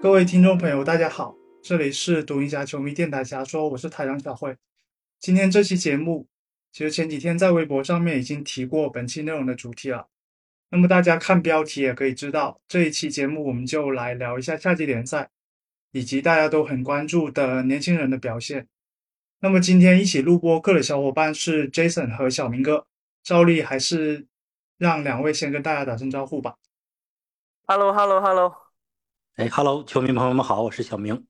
各位听众朋友，大家好，这里是独行侠球迷电台侠说，我是台长小慧。今天这期节目，其实前几天在微博上面已经提过本期内容的主题了。那么大家看标题也可以知道，这一期节目我们就来聊一下夏季联赛，以及大家都很关注的年轻人的表现。那么今天一起录播课的小伙伴是 Jason 和小明哥，照例还是让两位先跟大家打声招呼吧。Hello，Hello，Hello。哎哈喽球迷朋友们好，我是小明。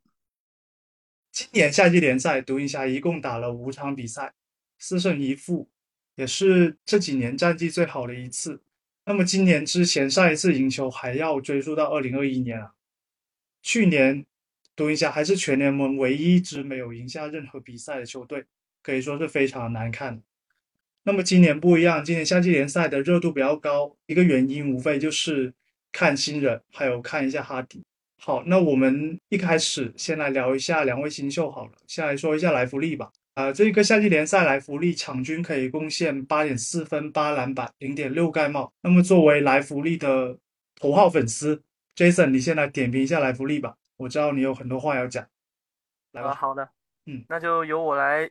今年夏季联赛，独行侠一共打了五场比赛，四胜一负，也是这几年战绩最好的一次。那么今年之前上一次赢球还要追溯到二零二一年啊。去年独行侠还是全联盟唯一一支没有赢下任何比赛的球队，可以说是非常难看。那么今年不一样，今年夏季联赛的热度比较高，一个原因无非就是看新人，还有看一下哈迪。好，那我们一开始先来聊一下两位新秀好了，先来说一下莱弗利吧。啊，这个夏季联赛莱弗利场均可以贡献八点四分、八篮板、零点六盖帽。那么作为莱弗利的头号粉丝，Jason，你先来点评一下莱弗利吧。我知道你有很多话要讲。来吧，啊，好的，嗯，那就由我来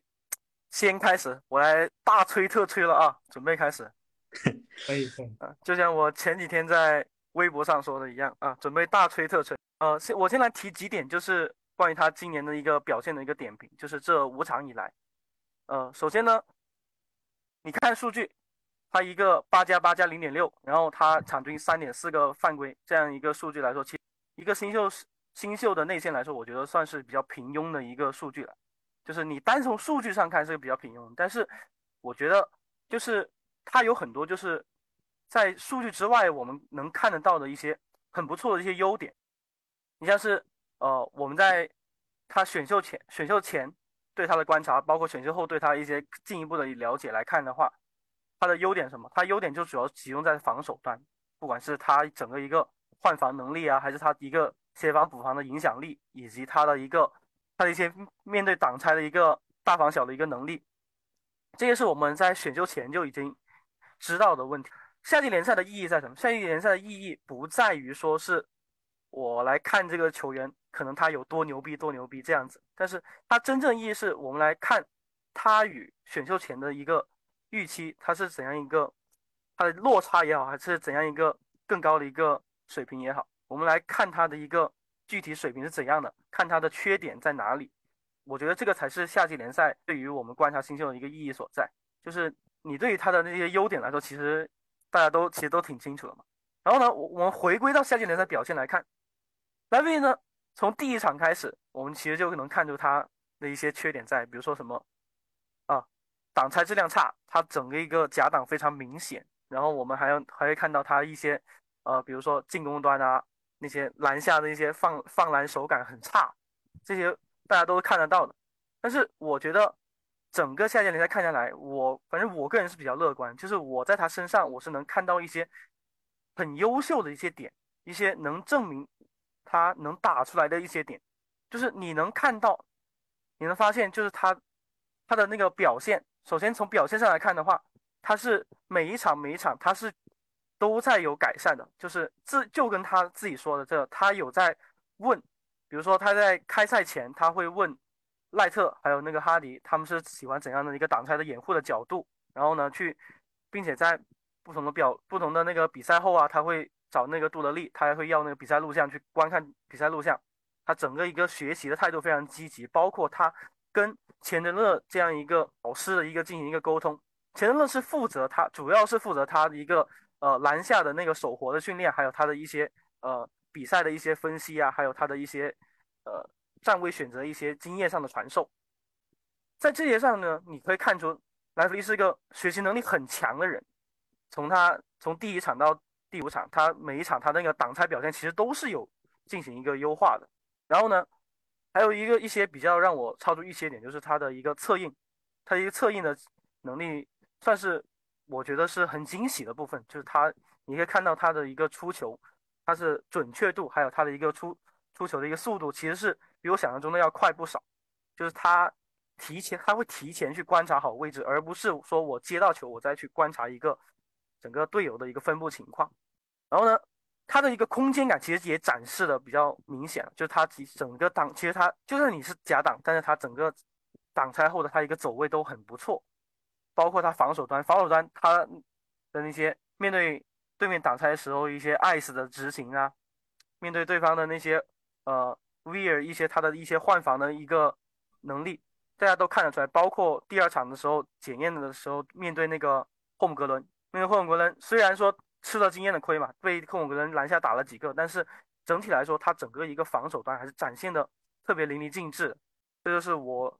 先开始，我来大吹特吹了啊，准备开始 可以，可以。啊，就像我前几天在微博上说的一样啊，准备大吹特吹。呃，先我先来提几点，就是关于他今年的一个表现的一个点评，就是这五场以来，呃，首先呢，你看数据，他一个八加八加零点六，然后他场均三点四个犯规，这样一个数据来说，其一个新秀新秀的内线来说，我觉得算是比较平庸的一个数据了。就是你单从数据上看是比较平庸，但是我觉得就是他有很多就是在数据之外我们能看得到的一些很不错的一些优点。你像是呃我们在他选秀前选秀前对他的观察，包括选秀后对他一些进一步的了解来看的话，他的优点什么？他优点就主要集中在防守端，不管是他整个一个换防能力啊，还是他一个协防补防的影响力，以及他的一个他的一些面对挡拆的一个大防小的一个能力，这些是我们在选秀前就已经知道的问题。夏季联赛的意义在什么？夏季联赛的意义不在于说是我来看这个球员，可能他有多牛逼多牛逼这样子，但是它真正意义是我们来看他与选秀前的一个预期，它是怎样一个它的落差也好，还是怎样一个更高的一个水平也好，我们来看他的一个具体水平是怎样的，看他的缺点在哪里。我觉得这个才是夏季联赛对于我们观察新秀的一个意义所在，就是你对于他的那些优点来说，其实大家都其实都挺清楚的嘛。然后呢，我我们回归到夏季联赛表现来看，莱维呢，从第一场开始，我们其实就能看出他的一些缺点在，比如说什么啊，挡拆质量差，他整个一个假挡非常明显。然后我们还要还会看到他一些呃，比如说进攻端啊，那些篮下的一些放放篮手感很差，这些大家都是看得到的。但是我觉得整个夏季联赛看下来，我反正我个人是比较乐观，就是我在他身上我是能看到一些很优秀的一些点，一些能证明他能打出来的一些点，就是你能看到，你能发现就是他他的那个表现，首先从表现上来看的话，他是每一场每一场他是都在有改善的，就是自就跟他自己说的这，他有在问，比如说他在开赛前他会问赖特还有那个哈迪他们是喜欢怎样的一个挡拆的掩护的角度，然后呢去，并且在不同的表不同的那个比赛后啊，他会找那个杜德利，他还会要那个比赛录像去观看比赛录像，他整个一个学习的态度非常积极，包括他跟钱德勒这样一个老师的一个进行一个沟通。钱德勒是负责他，主要是负责他的一个呃篮下的那个手活的训练，还有他的一些呃比赛的一些分析啊，还有他的一些呃站位选择一些经验上的传授。在这些上呢，你可以看出莱弗利是一个学习能力很强的人。从他从第一场到第五场，他每一场他那个挡拆表现其实都是有进行一个优化的。然后呢，还有一个一些比较让我超出预期的点，就是他的一个策应，他一个策应的能力算是我觉得是很惊喜的部分，就是他你可以看到他的一个出球，他是准确度，还有他的一个出出球的一个速度，其实是比我想象中的要快不少。就是他提前他会提前去观察好位置，而不是说我接到球我再去观察一个整个队友的一个分布情况。然后呢，他的一个空间感其实也展示的比较明显，就是他其整个挡，其实他就算你是假挡，但是他整个挡拆后的他一个走位都很不错，包括他防守端，防守端他的那些面对对面挡拆的时候一些 ice 的执行啊，面对对方的那些呃 weir 一些他的一些换防的一个能力，大家都看得出来，包括第二场的时候检验的时候面对那个霍姆格伦，因为霍姆格伦虽然说。吃了经验的亏嘛，被克姆格伦篮下打了几个，但是整体来说，他整个一个防守端还是展现的特别淋漓尽致。这就是我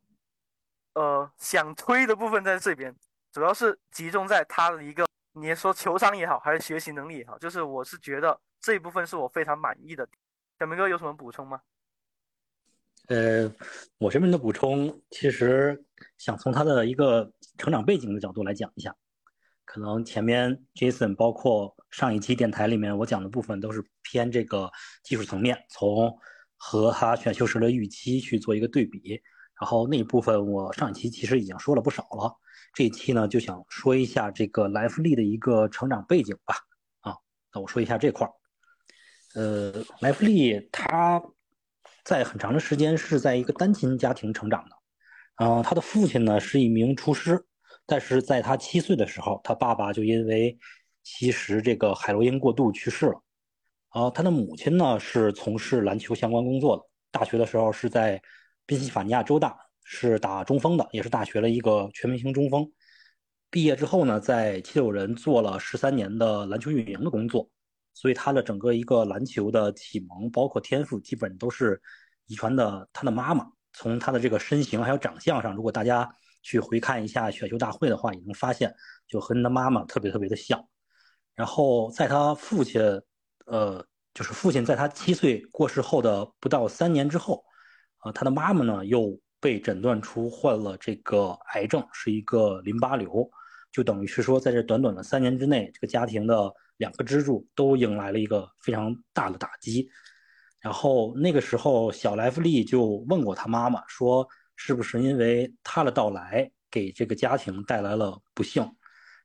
呃想推的部分在这边，主要是集中在他的一个，你说球商也好，还是学习能力也好，就是我是觉得这一部分是我非常满意的。小明哥有什么补充吗？呃，我这边的补充，其实想从他的一个成长背景的角度来讲一下。可能前面 Jason 包括上一期电台里面我讲的部分都是偏这个技术层面，从和他选秀时的预期去做一个对比。然后那一部分我上一期其实已经说了不少了，这一期呢就想说一下这个莱弗利的一个成长背景吧。啊，那我说一下这块儿。呃，莱弗利他在很长的时间是在一个单亲家庭成长的，嗯，他的父亲呢是一名厨师。但是在他七岁的时候，他爸爸就因为吸食这个海洛因过度去世了。啊，他的母亲呢是从事篮球相关工作的，大学的时候是在宾夕法尼亚州大是打中锋的，也是大学的一个全明星中锋。毕业之后呢，在七六人做了十三年的篮球运营的工作，所以他的整个一个篮球的启蒙，包括天赋，基本都是遗传的他的妈妈。从他的这个身形还有长相上，如果大家。去回看一下选秀大会的话，也能发现就和他妈妈特别特别的像。然后在他父亲，呃，就是父亲在他七岁过世后的不到三年之后，啊，他的妈妈呢又被诊断出患了这个癌症，是一个淋巴瘤，就等于是说在这短短的三年之内，这个家庭的两个支柱都迎来了一个非常大的打击。然后那个时候，小莱弗利就问过他妈妈说。是不是因为他的到来给这个家庭带来了不幸？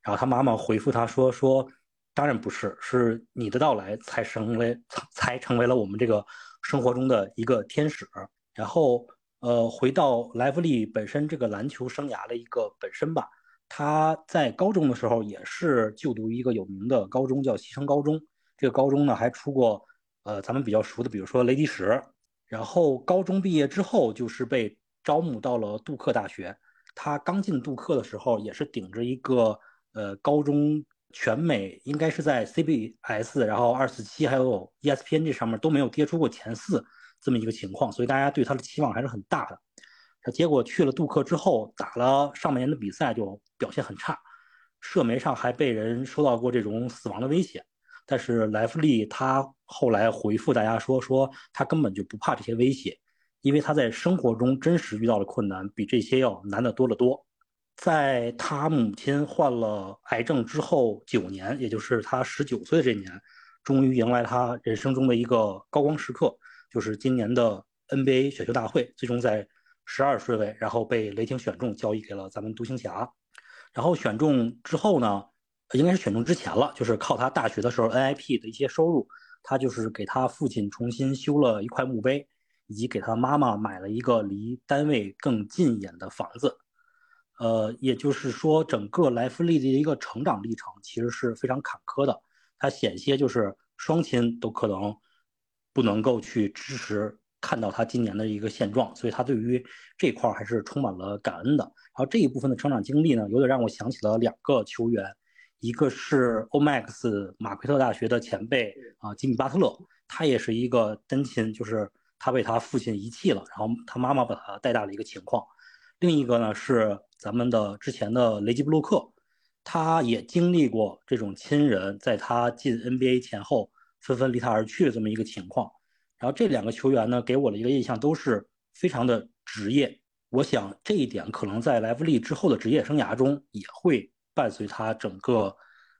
然后他妈妈回复他说：“说当然不是，是你的到来才成为才成为了我们这个生活中的一个天使。”然后，呃，回到莱弗利本身这个篮球生涯的一个本身吧，他在高中的时候也是就读一个有名的高中，叫西城高中。这个高中呢还出过呃咱们比较熟的，比如说雷迪什。然后高中毕业之后就是被。招募到了杜克大学，他刚进杜克的时候也是顶着一个呃高中全美应该是在 CBS，然后二四七还有 ESPN 这上面都没有跌出过前四这么一个情况，所以大家对他的期望还是很大的。他结果去了杜克之后，打了上半年的比赛就表现很差，射门上还被人收到过这种死亡的威胁。但是莱弗利他后来回复大家说，说他根本就不怕这些威胁。因为他在生活中真实遇到的困难比这些要难得多得多。在他母亲患了癌症之后九年，也就是他十九岁这年，终于迎来他人生中的一个高光时刻，就是今年的 NBA 选秀大会，最终在十二顺位，然后被雷霆选中，交易给了咱们独行侠。然后选中之后呢，应该是选中之前了，就是靠他大学的时候 NIP 的一些收入，他就是给他父亲重新修了一块墓碑。以及给他妈妈买了一个离单位更近一点的房子，呃，也就是说，整个莱弗利的一个成长历程其实是非常坎坷的。他险些就是双亲都可能不能够去支持看到他今年的一个现状，所以他对于这块还是充满了感恩的。然后这一部分的成长经历呢，有点让我想起了两个球员，一个是 Omax 马奎特大学的前辈啊，吉米巴特勒，他也是一个单亲，就是。他被他父亲遗弃了，然后他妈妈把他带大的一个情况。另一个呢是咱们的之前的雷吉布洛克，他也经历过这种亲人在他进 NBA 前后纷纷离他而去的这么一个情况。然后这两个球员呢给我的一个印象都是非常的职业。我想这一点可能在莱弗利之后的职业生涯中也会伴随他整个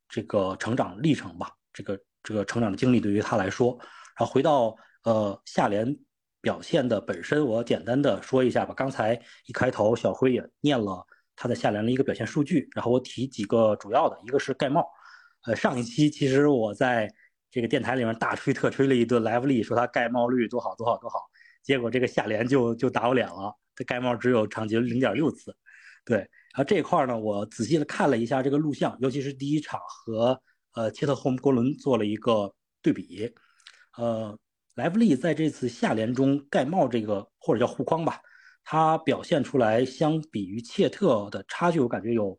这个成长历程吧。这个这个成长的经历对于他来说，然后回到呃下联。表现的本身，我简单的说一下吧。刚才一开头，小辉也念了他的下联的一个表现数据，然后我提几个主要的，一个是盖帽。呃，上一期其实我在这个电台里面大吹特吹了一顿莱弗利，说他盖帽率多好多好多好，结果这个下联就就打我脸了，这盖帽只有场均零点六次。对，然后这一块呢，我仔细的看了一下这个录像，尤其是第一场和呃切特霍姆波伦做了一个对比，呃，莱弗利在这次下联中盖帽这个或者叫护框吧，他表现出来相比于切特的差距，我感觉有。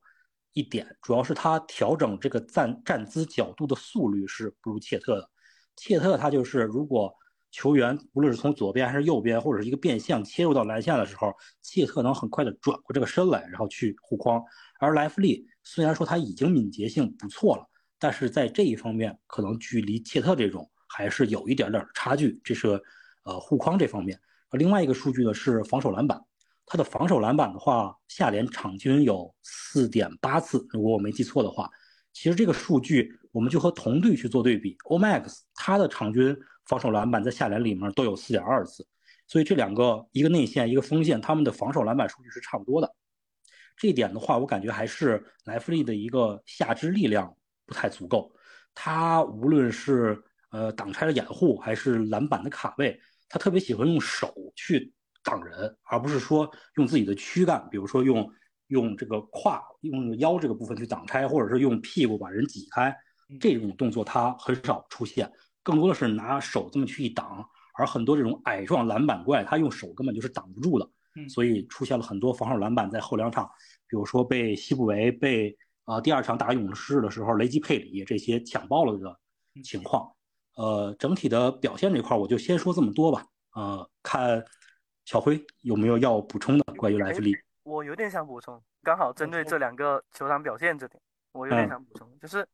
一点主要是他调整这个站站姿角度的速率是不如切特的。切特他就是如果球员无论是从左边还是右边或者是一个变向切入到篮下的时候，切特能很快的转过这个身来，然后去护框。而莱弗利虽然说他已经敏捷性不错了，但是在这一方面可能距离切特这种还是有一点点差距。这是呃护框这方面。另外一个数据呢是防守篮板。他的防守篮板的话，下联场均有四点八次，如果我没记错的话。其实这个数据，我们就和同队去做对比，Omax 他的场均防守篮板在下联里面都有四点二次，所以这两个一个内线一个锋线，他们的防守篮板数据是差不多的。这一点的话，我感觉还是莱弗利的一个下肢力量不太足够。他无论是呃挡拆的掩护，还是篮板的卡位，他特别喜欢用手去。挡人，而不是说用自己的躯干，比如说用用这个胯、用腰这个部分去挡拆，或者是用屁股把人挤开，这种动作他很少出现，更多的是拿手这么去一挡。而很多这种矮壮篮板怪，他用手根本就是挡不住的，所以出现了很多防守篮板在后两场，比如说被西布维、被啊第二场打勇士的时候雷吉佩里这些抢爆了的情况。呃，整体的表现这块我就先说这么多吧。呃，看。小辉有没有要补充的关于莱弗利？我有点想补充，刚好针对这两个球场表现这点，我有点想补充，就是，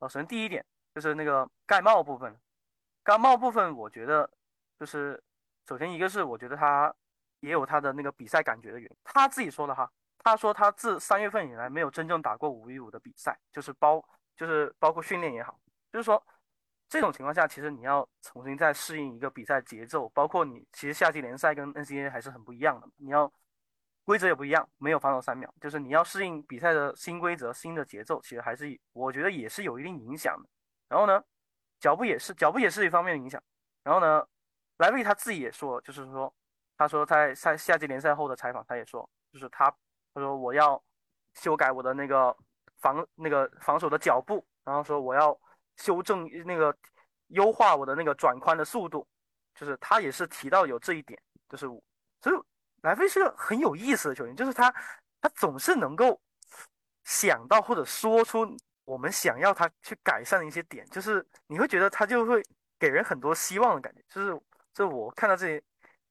首先第一点就是那个盖帽部分，盖帽部分我觉得就是，首先一个是我觉得他也有他的那个比赛感觉的原因，他自己说的哈，他说他自三月份以来没有真正打过五 v 五的比赛，就是包就是包括训练也好，就是说。这种情况下，其实你要重新再适应一个比赛节奏，包括你其实夏季联赛跟 NCAA 还是很不一样的，你要规则也不一样，没有防守三秒，就是你要适应比赛的新规则、新的节奏，其实还是我觉得也是有一定影响的。然后呢，脚步也是脚步也是一方面的影响。然后呢，莱维他自己也说，就是说，他说在赛夏季联赛后的采访，他也说，就是他他说我要修改我的那个防那个防守的脚步，然后说我要。修正那个优化我的那个转宽的速度，就是他也是提到有这一点，就是所以莱菲是个很有意思的球员，就是他他总是能够想到或者说出我们想要他去改善的一些点，就是你会觉得他就会给人很多希望的感觉，就是这我看到这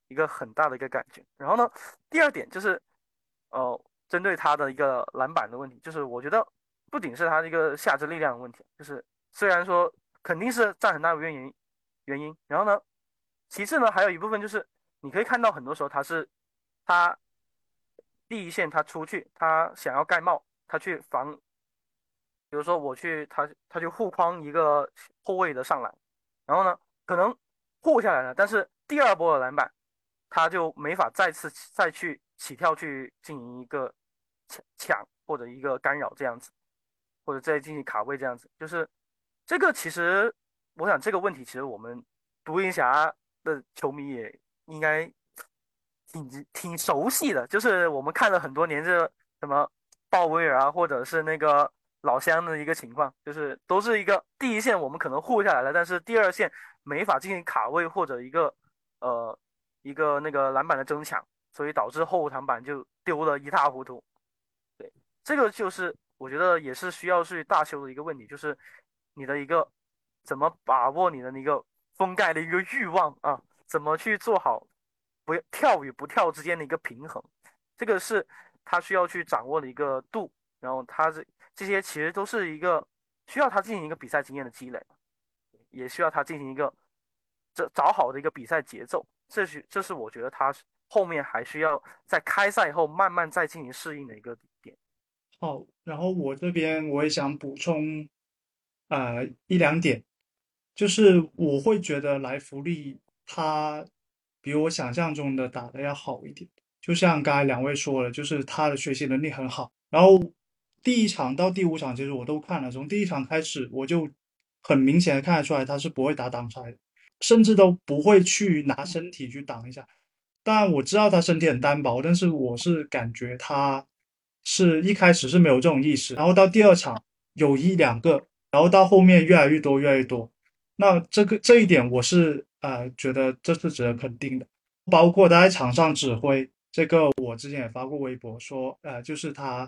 一个很大的一个感觉。然后呢，第二点就是呃，针对他的一个篮板的问题，就是我觉得不仅是他的一个下肢力量的问题，就是。虽然说肯定是占很大的原因，原因，然后呢，其次呢，还有一部分就是你可以看到很多时候他是他第一线他出去，他想要盖帽，他去防，比如说我去他他去护框一个后卫的上篮，然后呢可能护下来了，但是第二波的篮板他就没法再次再去起跳去进行一个抢抢或者一个干扰这样子，或者再进行卡位这样子，就是。这个其实，我想这个问题，其实我们独行侠的球迷也应该挺挺熟悉的。就是我们看了很多年，这什么鲍威尔啊，或者是那个老乡的一个情况，就是都是一个第一线我们可能护下来了，但是第二线没法进行卡位或者一个呃一个那个篮板的争抢，所以导致后场板就丢了一塌糊涂。对，这个就是我觉得也是需要去大修的一个问题，就是。你的一个怎么把握你的那个封盖的一个欲望啊？怎么去做好不跳与不跳之间的一个平衡？这个是他需要去掌握的一个度。然后他这这些其实都是一个需要他进行一个比赛经验的积累，也需要他进行一个这找好的一个比赛节奏。这是这是我觉得他后面还需要在开赛以后慢慢再进行适应的一个点。好，然后我这边我也想补充。呃，一两点，就是我会觉得莱弗利他比我想象中的打的要好一点。就像刚才两位说了，就是他的学习能力很好。然后第一场到第五场，其实我都看了，从第一场开始我就很明显的看得出来他是不会打挡拆的，甚至都不会去拿身体去挡一下。当然我知道他身体很单薄，但是我是感觉他是一开始是没有这种意识，然后到第二场有一两个，然后到后面越来越多越来越多。那这个这一点我是呃觉得这是值得肯定的，包括他在场上指挥，这个我之前也发过微博说，呃，就是他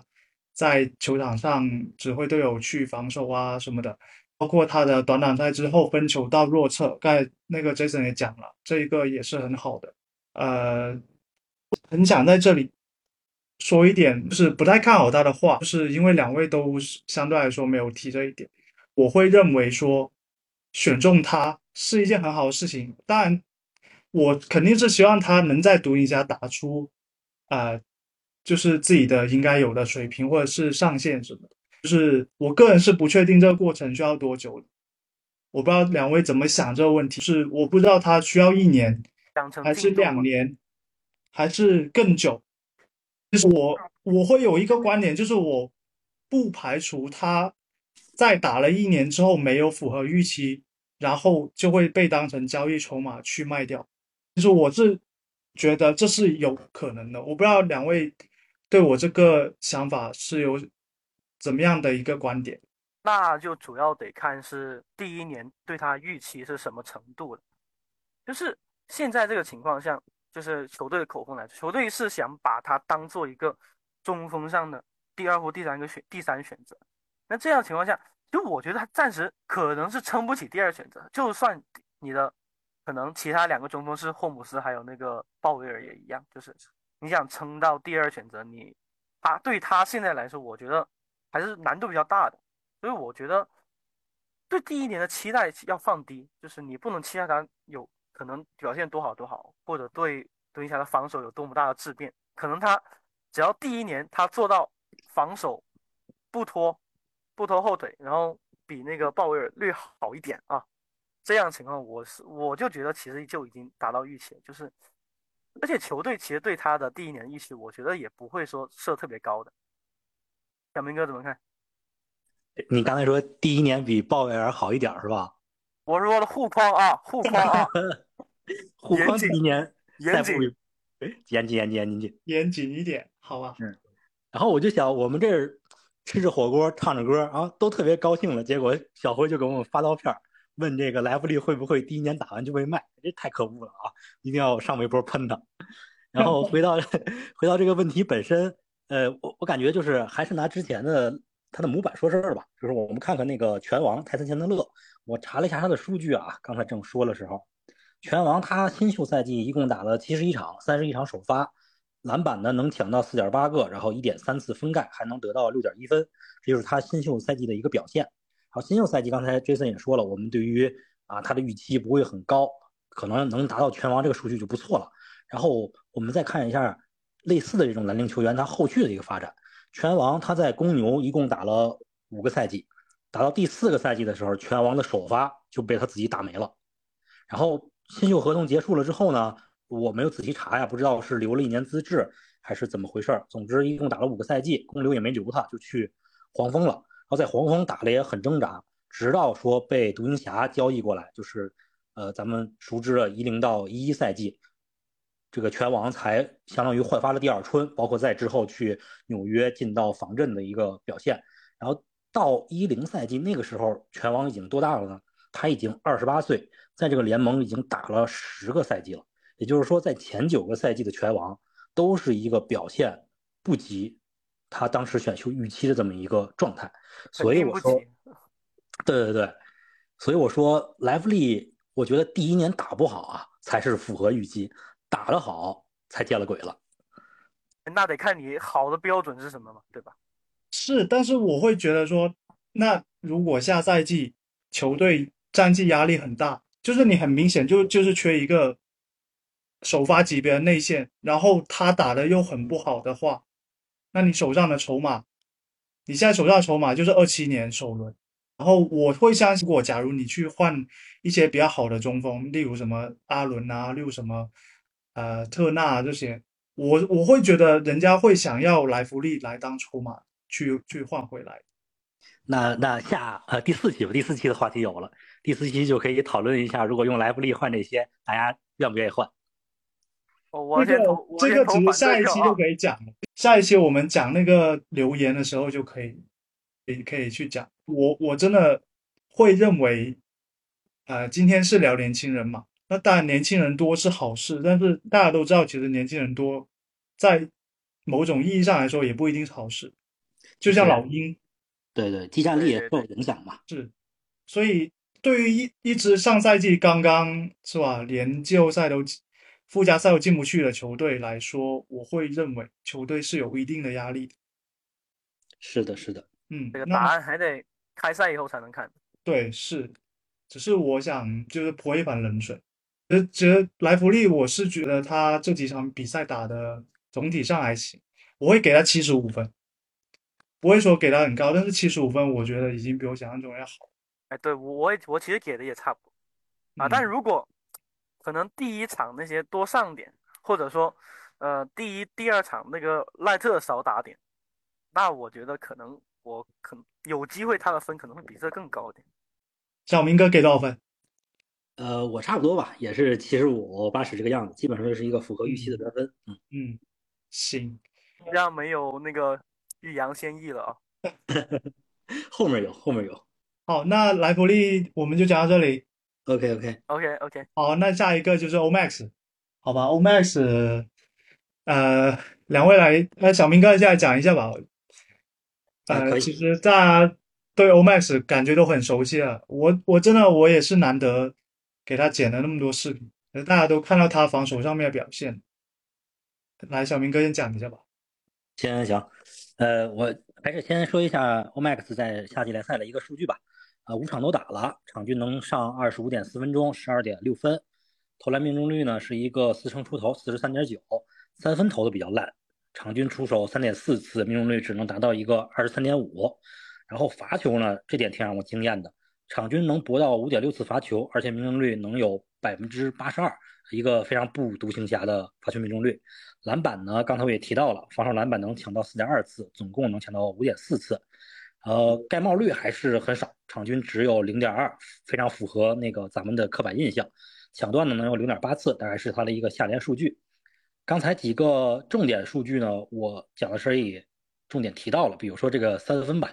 在球场上指挥队友去防守啊什么的，包括他的短挡赛之后分球到弱侧，刚才那个 Jason 也讲了，这一个也是很好的。呃，很想在这里说一点，就是不太看好他的话，就是因为两位都相对来说没有提这一点，我会认为说。选中他是一件很好的事情，当然，我肯定是希望他能在独行侠打出，啊，就是自己的应该有的水平或者是上限什么的。就是我个人是不确定这个过程需要多久的，我不知道两位怎么想这个问题。是我不知道他需要一年，还是两年，还是更久。就是我我会有一个观点，就是我不排除他在打了一年之后没有符合预期。然后就会被当成交易筹码去卖掉。其实我是觉得这是有可能的。我不知道两位对我这个想法是有怎么样的一个观点。那就主要得看是第一年对他预期是什么程度了。就是现在这个情况下，就是球队的口风来说，球队是想把他当做一个中锋上的第二或第三个选第三选择。那这样情况下。就我觉得他暂时可能是撑不起第二选择，就算你的可能其他两个中锋是霍姆斯还有那个鲍威尔也一样，就是你想撑到第二选择，你他对他现在来说，我觉得还是难度比较大的。所以我觉得对第一年的期待要放低，就是你不能期待他有可能表现多好多好，或者对独行侠的防守有多么大的质变。可能他只要第一年他做到防守不拖。不拖后腿，然后比那个鲍威尔略好一点啊，这样情况我是我就觉得其实就已经达到预期了，就是而且球队其实对他的第一年预期，我觉得也不会说设特别高的。小明哥怎么看？你刚才说第一年比鲍威尔好一点是吧？我说的护框啊，护框啊，护框第一年严谨，严谨严谨严谨严谨一点，好吧？嗯。然后我就想，我们这儿。吃着火锅，唱着歌啊，都特别高兴了。结果小辉就给我们发刀片问这个莱弗利会不会第一年打完就被卖？这太可恶了啊！一定要上微博喷他。然后回到 回到这个问题本身，呃，我我感觉就是还是拿之前的他的模板说事儿吧。就是我们看看那个拳王泰森钱德勒，我查了一下他的数据啊。刚才正说的时候，拳王他新秀赛季一共打了七十一场，三十一场首发。篮板呢能抢到四点八个，然后一点三次封盖，还能得到六点一分，这就是他新秀赛季的一个表现。好，新秀赛季刚才 Jason 也说了，我们对于啊他的预期不会很高，可能能达到拳王这个数据就不错了。然后我们再看一下类似的这种蓝领球员他后续的一个发展。拳王他在公牛一共打了五个赛季，打到第四个赛季的时候，拳王的首发就被他自己打没了。然后新秀合同结束了之后呢？我没有仔细查呀，不知道是留了一年资质还是怎么回事儿。总之，一共打了五个赛季，公牛也没留他，就去黄蜂了。然后在黄蜂打的也很挣扎，直到说被独行侠交易过来，就是呃咱们熟知的一零到一一赛季，这个拳王才相当于焕发了第二春，包括在之后去纽约进到防阵的一个表现。然后到一零赛季那个时候，拳王已经多大了呢？他已经二十八岁，在这个联盟已经打了十个赛季了。也就是说，在前九个赛季的拳王都是一个表现不及他当时选秀预期的这么一个状态，所以我说，对对对，所以我说莱弗利，我觉得第一年打不好啊，才是符合预期；打得好才见了鬼了。那得看你好的标准是什么嘛，对吧？是，但是我会觉得说，那如果下赛季球队战绩压力很大，就是你很明显就就是缺一个。首发级别的内线，然后他打的又很不好的话，那你手上的筹码，你现在手上的筹码就是二七年首轮，然后我会相信，如果假如你去换一些比较好的中锋，例如什么阿伦啊，例如什么呃特纳这些，我我会觉得人家会想要莱弗利来当筹码去去换回来。那那下呃第四期吧，第四期的话题有了，第四期就可以讨论一下，如果用莱弗利换这些，大家愿不愿意换？这个，我这个只是先投反下一期就。可以讲了，下一期我们讲那个留言的时候就可以，可以可以去讲。我我真的会认为，呃，今天是聊年轻人嘛，那当然年轻人多是好事，但是大家都知道，其实年轻人多，在某种意义上来说也不一定是好事。就像老鹰，对对，激战力也对受影响嘛。是，所以对于一一支上赛季刚刚是吧，连季后赛都进附加赛又进不去的球队来说，我会认为球队是有一定的压力的。是的，是的，嗯，这个答案还得开赛以后才能看。对是，只是我想就是泼一盆冷水。其实，其实莱弗利，我是觉得他这几场比赛打的总体上还行，我会给他七十五分，不会说给他很高，但是七十五分我觉得已经比我想象中要好。哎，对我我我其实给的也差不多啊，但嗯如果可能第一场那些多上点，或者说呃第一第二场那个赖特少打点，那我觉得可能我可能有机会他的分可能会比这更高一点。小明哥给多少分？呃，我差不多吧，也是七十五八十这个样子，基本上就是一个符合预期的得分。嗯，嗯，行，这样没有那个欲扬先抑了啊。后面有，后面有。好，那莱弗利我们就讲到这里。OK OK，OK OK，好，那下一个就是 Omax，好吧，Omax，呃，两位来，呃，小明哥现在讲一下吧。呃，啊可以其实大家对 Omax 感觉都很熟悉了，我我真的我也是难得给他剪了那么多视频，呃大家都看到他防守上面的表现。来，小明哥先讲一下吧。行行行，呃，我还是先说一下 Omax 在夏季联赛的一个数据吧。啊、五场都打了，场均能上二十五点四分钟，十二点六分，投篮命中率呢是一个四成出头，四十三点九，三分投的比较烂，场均出手三点四次，命中率只能达到一个二十三点五。然后罚球呢，这点挺让我惊艳的，场均能博到五点六次罚球，而且命中率能有百分之八十二，一个非常不独行侠的罚球命中率。篮板呢，刚才我也提到了，防守篮板能抢到四点二次，总共能抢到五点四次。呃，盖帽率还是很少，场均只有零点二，非常符合那个咱们的刻板印象。抢断呢能有零点八次，大概是它的一个下联数据。刚才几个重点数据呢，我讲的时候也重点提到了，比如说这个三分吧，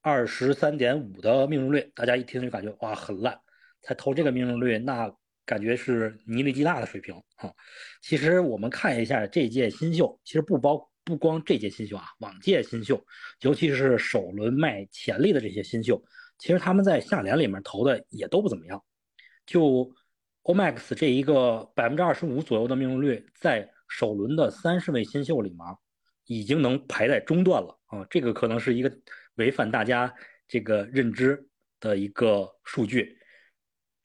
二十三点五的命中率，大家一听就感觉哇很烂，才投这个命中率，那感觉是尼利基纳的水平啊。其实我们看一下这届新秀，其实不包不光这届新秀啊，往届新秀，尤其是首轮卖潜力的这些新秀，其实他们在下联里面投的也都不怎么样。就 Omax 这一个百分之二十五左右的命中率，在首轮的三十位新秀里面，已经能排在中段了啊！这个可能是一个违反大家这个认知的一个数据。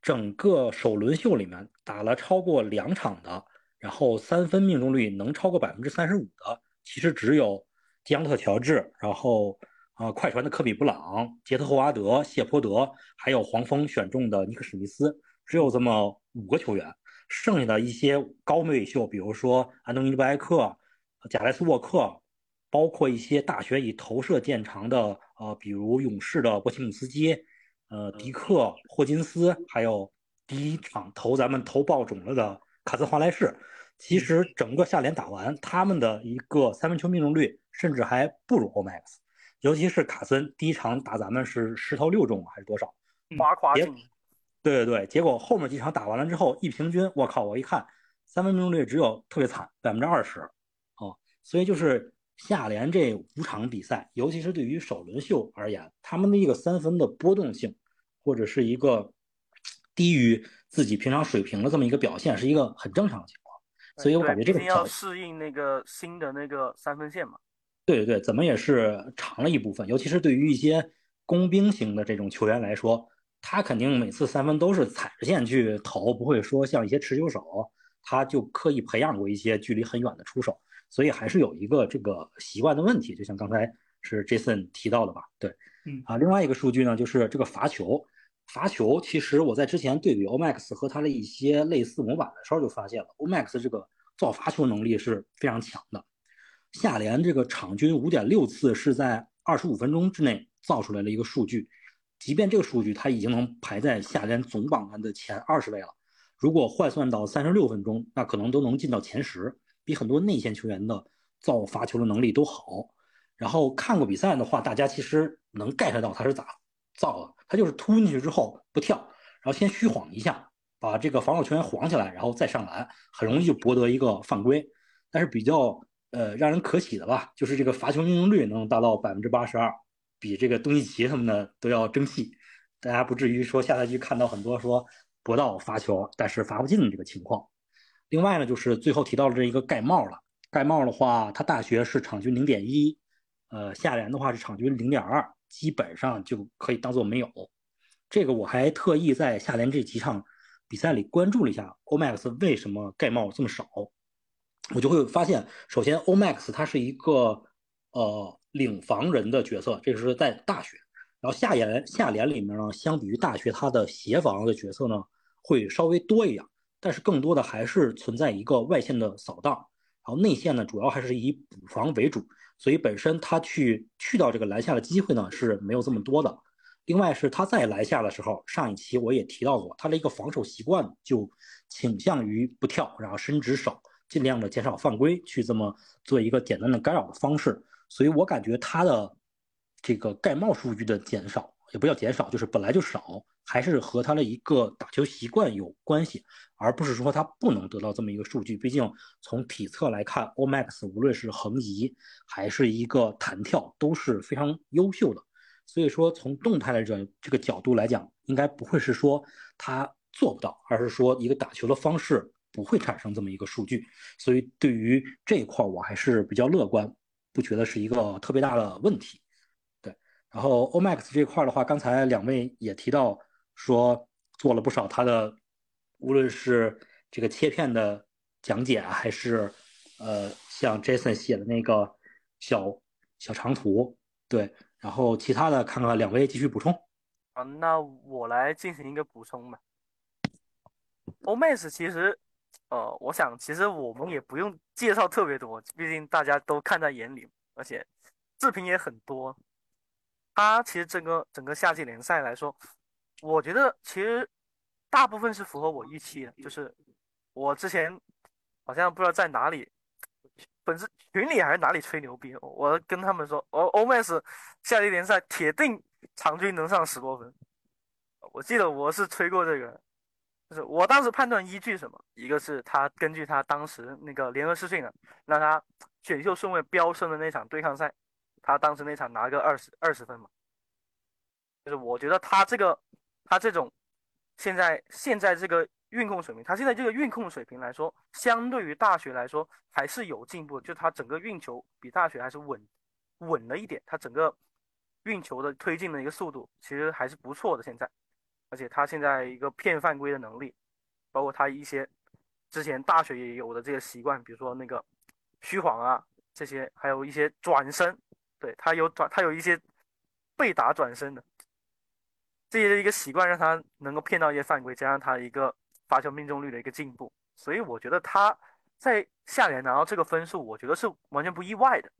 整个首轮秀里面打了超过两场的，然后三分命中率能超过百分之三十五的，其实只有吉昂特·乔治，然后呃快船的科比·布朗、杰特·霍华德、谢泼德，还有黄蜂选中的尼克·史密斯，只有这么五个球员。剩下的一些高位秀，比如说安东尼·布莱克、贾莱斯·沃克，包括一些大学以投射见长的，呃，比如勇士的波奇姆斯基，呃，迪克、霍金斯，还有第一场投咱们投爆种了的卡斯·华莱士。其实整个下联打完，他们的一个三分球命中率甚至还不如 Omax，尤其是卡森第一场打咱们是十投六中还是多少？别夸夸进。对对对，结果后面几场打完了之后，一平均，我靠，我一看三分命中率只有特别惨，百分之二十，哦，所以就是下联这五场比赛，尤其是对于首轮秀而言，他们的一个三分的波动性，或者是一个低于自己平常水平的这么一个表现，是一个很正常的情况。所以我感觉这个要适应那个新的那个三分线嘛。对对对，怎么也是长了一部分，尤其是对于一些工兵型的这种球员来说，他肯定每次三分都是踩着线去投，不会说像一些持球手，他就刻意培养过一些距离很远的出手，所以还是有一个这个习惯的问题，就像刚才是 Jason 提到的吧？对，嗯啊，另外一个数据呢，就是这个罚球，罚球其实我在之前对比 Omax 和他的一些类似模板的时候就发现了，Omax 这个造罚球能力是非常强的。下联这个场均五点六次是在二十五分钟之内造出来了一个数据，即便这个数据它已经能排在夏联总榜单的前二十位了，如果换算到三十六分钟，那可能都能进到前十，比很多内线球员的造罚球的能力都好。然后看过比赛的话，大家其实能 get 到他是咋造的，他就是突进去之后不跳，然后先虚晃一下，把这个防守球员晃起来，然后再上篮，很容易就博得一个犯规。但是比较呃让人可喜的吧，就是这个罚球命中率能达到百分之八十二，比这个东契奇他们的都要争气。大家不至于说下赛季看到很多说博到罚球但是罚不进的这个情况。另外呢，就是最后提到了这一个盖帽了，盖帽的话，他大学是场均零点一。呃，下联的话是场均零点二，基本上就可以当做没有。这个我还特意在夏联这几场比赛里关注了一下，Omax 为什么盖帽这么少。我就会发现，首先 Omax 他是一个呃领防人的角色，这是在大学。然后夏联夏联里面呢，相比于大学，他的协防的角色呢会稍微多一点，但是更多的还是存在一个外线的扫荡，然后内线呢主要还是以补防为主。所以本身他去去到这个篮下的机会呢是没有这么多的。另外是他在篮下的时候，上一期我也提到过，他的一个防守习惯就倾向于不跳，然后伸直手，尽量的减少犯规，去这么做一个简单的干扰的方式。所以我感觉他的这个盖帽数据的减少，也不叫减少，就是本来就少，还是和他的一个打球习惯有关系。而不是说他不能得到这么一个数据，毕竟从体测来看，Omax 无论是横移还是一个弹跳都是非常优秀的。所以说从动态的这这个角度来讲，应该不会是说他做不到，而是说一个打球的方式不会产生这么一个数据。所以对于这一块我还是比较乐观，不觉得是一个特别大的问题。然后 Omax 这块的话，刚才两位也提到说做了不少他的。无论是这个切片的讲解啊，还是呃像 Jason 写的那个小小长图，对，然后其他的看看两位继续补充。啊，那我来进行一个补充吧。Omax 其实，呃，我想其实我们也不用介绍特别多，毕竟大家都看在眼里，而且视频也很多。他其实整个整个夏季联赛来说，我觉得其实。大部分是符合我预期的，就是我之前好像不知道在哪里，本是群里还是哪里吹牛逼，我跟他们说，哦欧麦斯夏季联赛铁定场均能上十多分。我记得我是吹过这个，就是我当时判断依据什么，一个是他根据他当时那个联合试训啊，让他选秀顺位飙升的那场对抗赛，他当时那场拿个二十二十分嘛，就是我觉得他这个他这种。现在现在这个运控水平，他现在这个运控水平来说，相对于大学来说还是有进步，就他整个运球比大学还是稳稳了一点，他整个运球的推进的一个速度其实还是不错的。现在，而且他现在一个骗犯规的能力，包括他一些之前大学也有的这些习惯，比如说那个虚晃啊这些，还有一些转身，对他有转，他有一些被打转身的。这些的一个习惯让他能够骗到一些犯规，加上他一个罚球命中率的一个进步，所以我觉得他在下联拿到这个分数，我觉得是完全不意外的。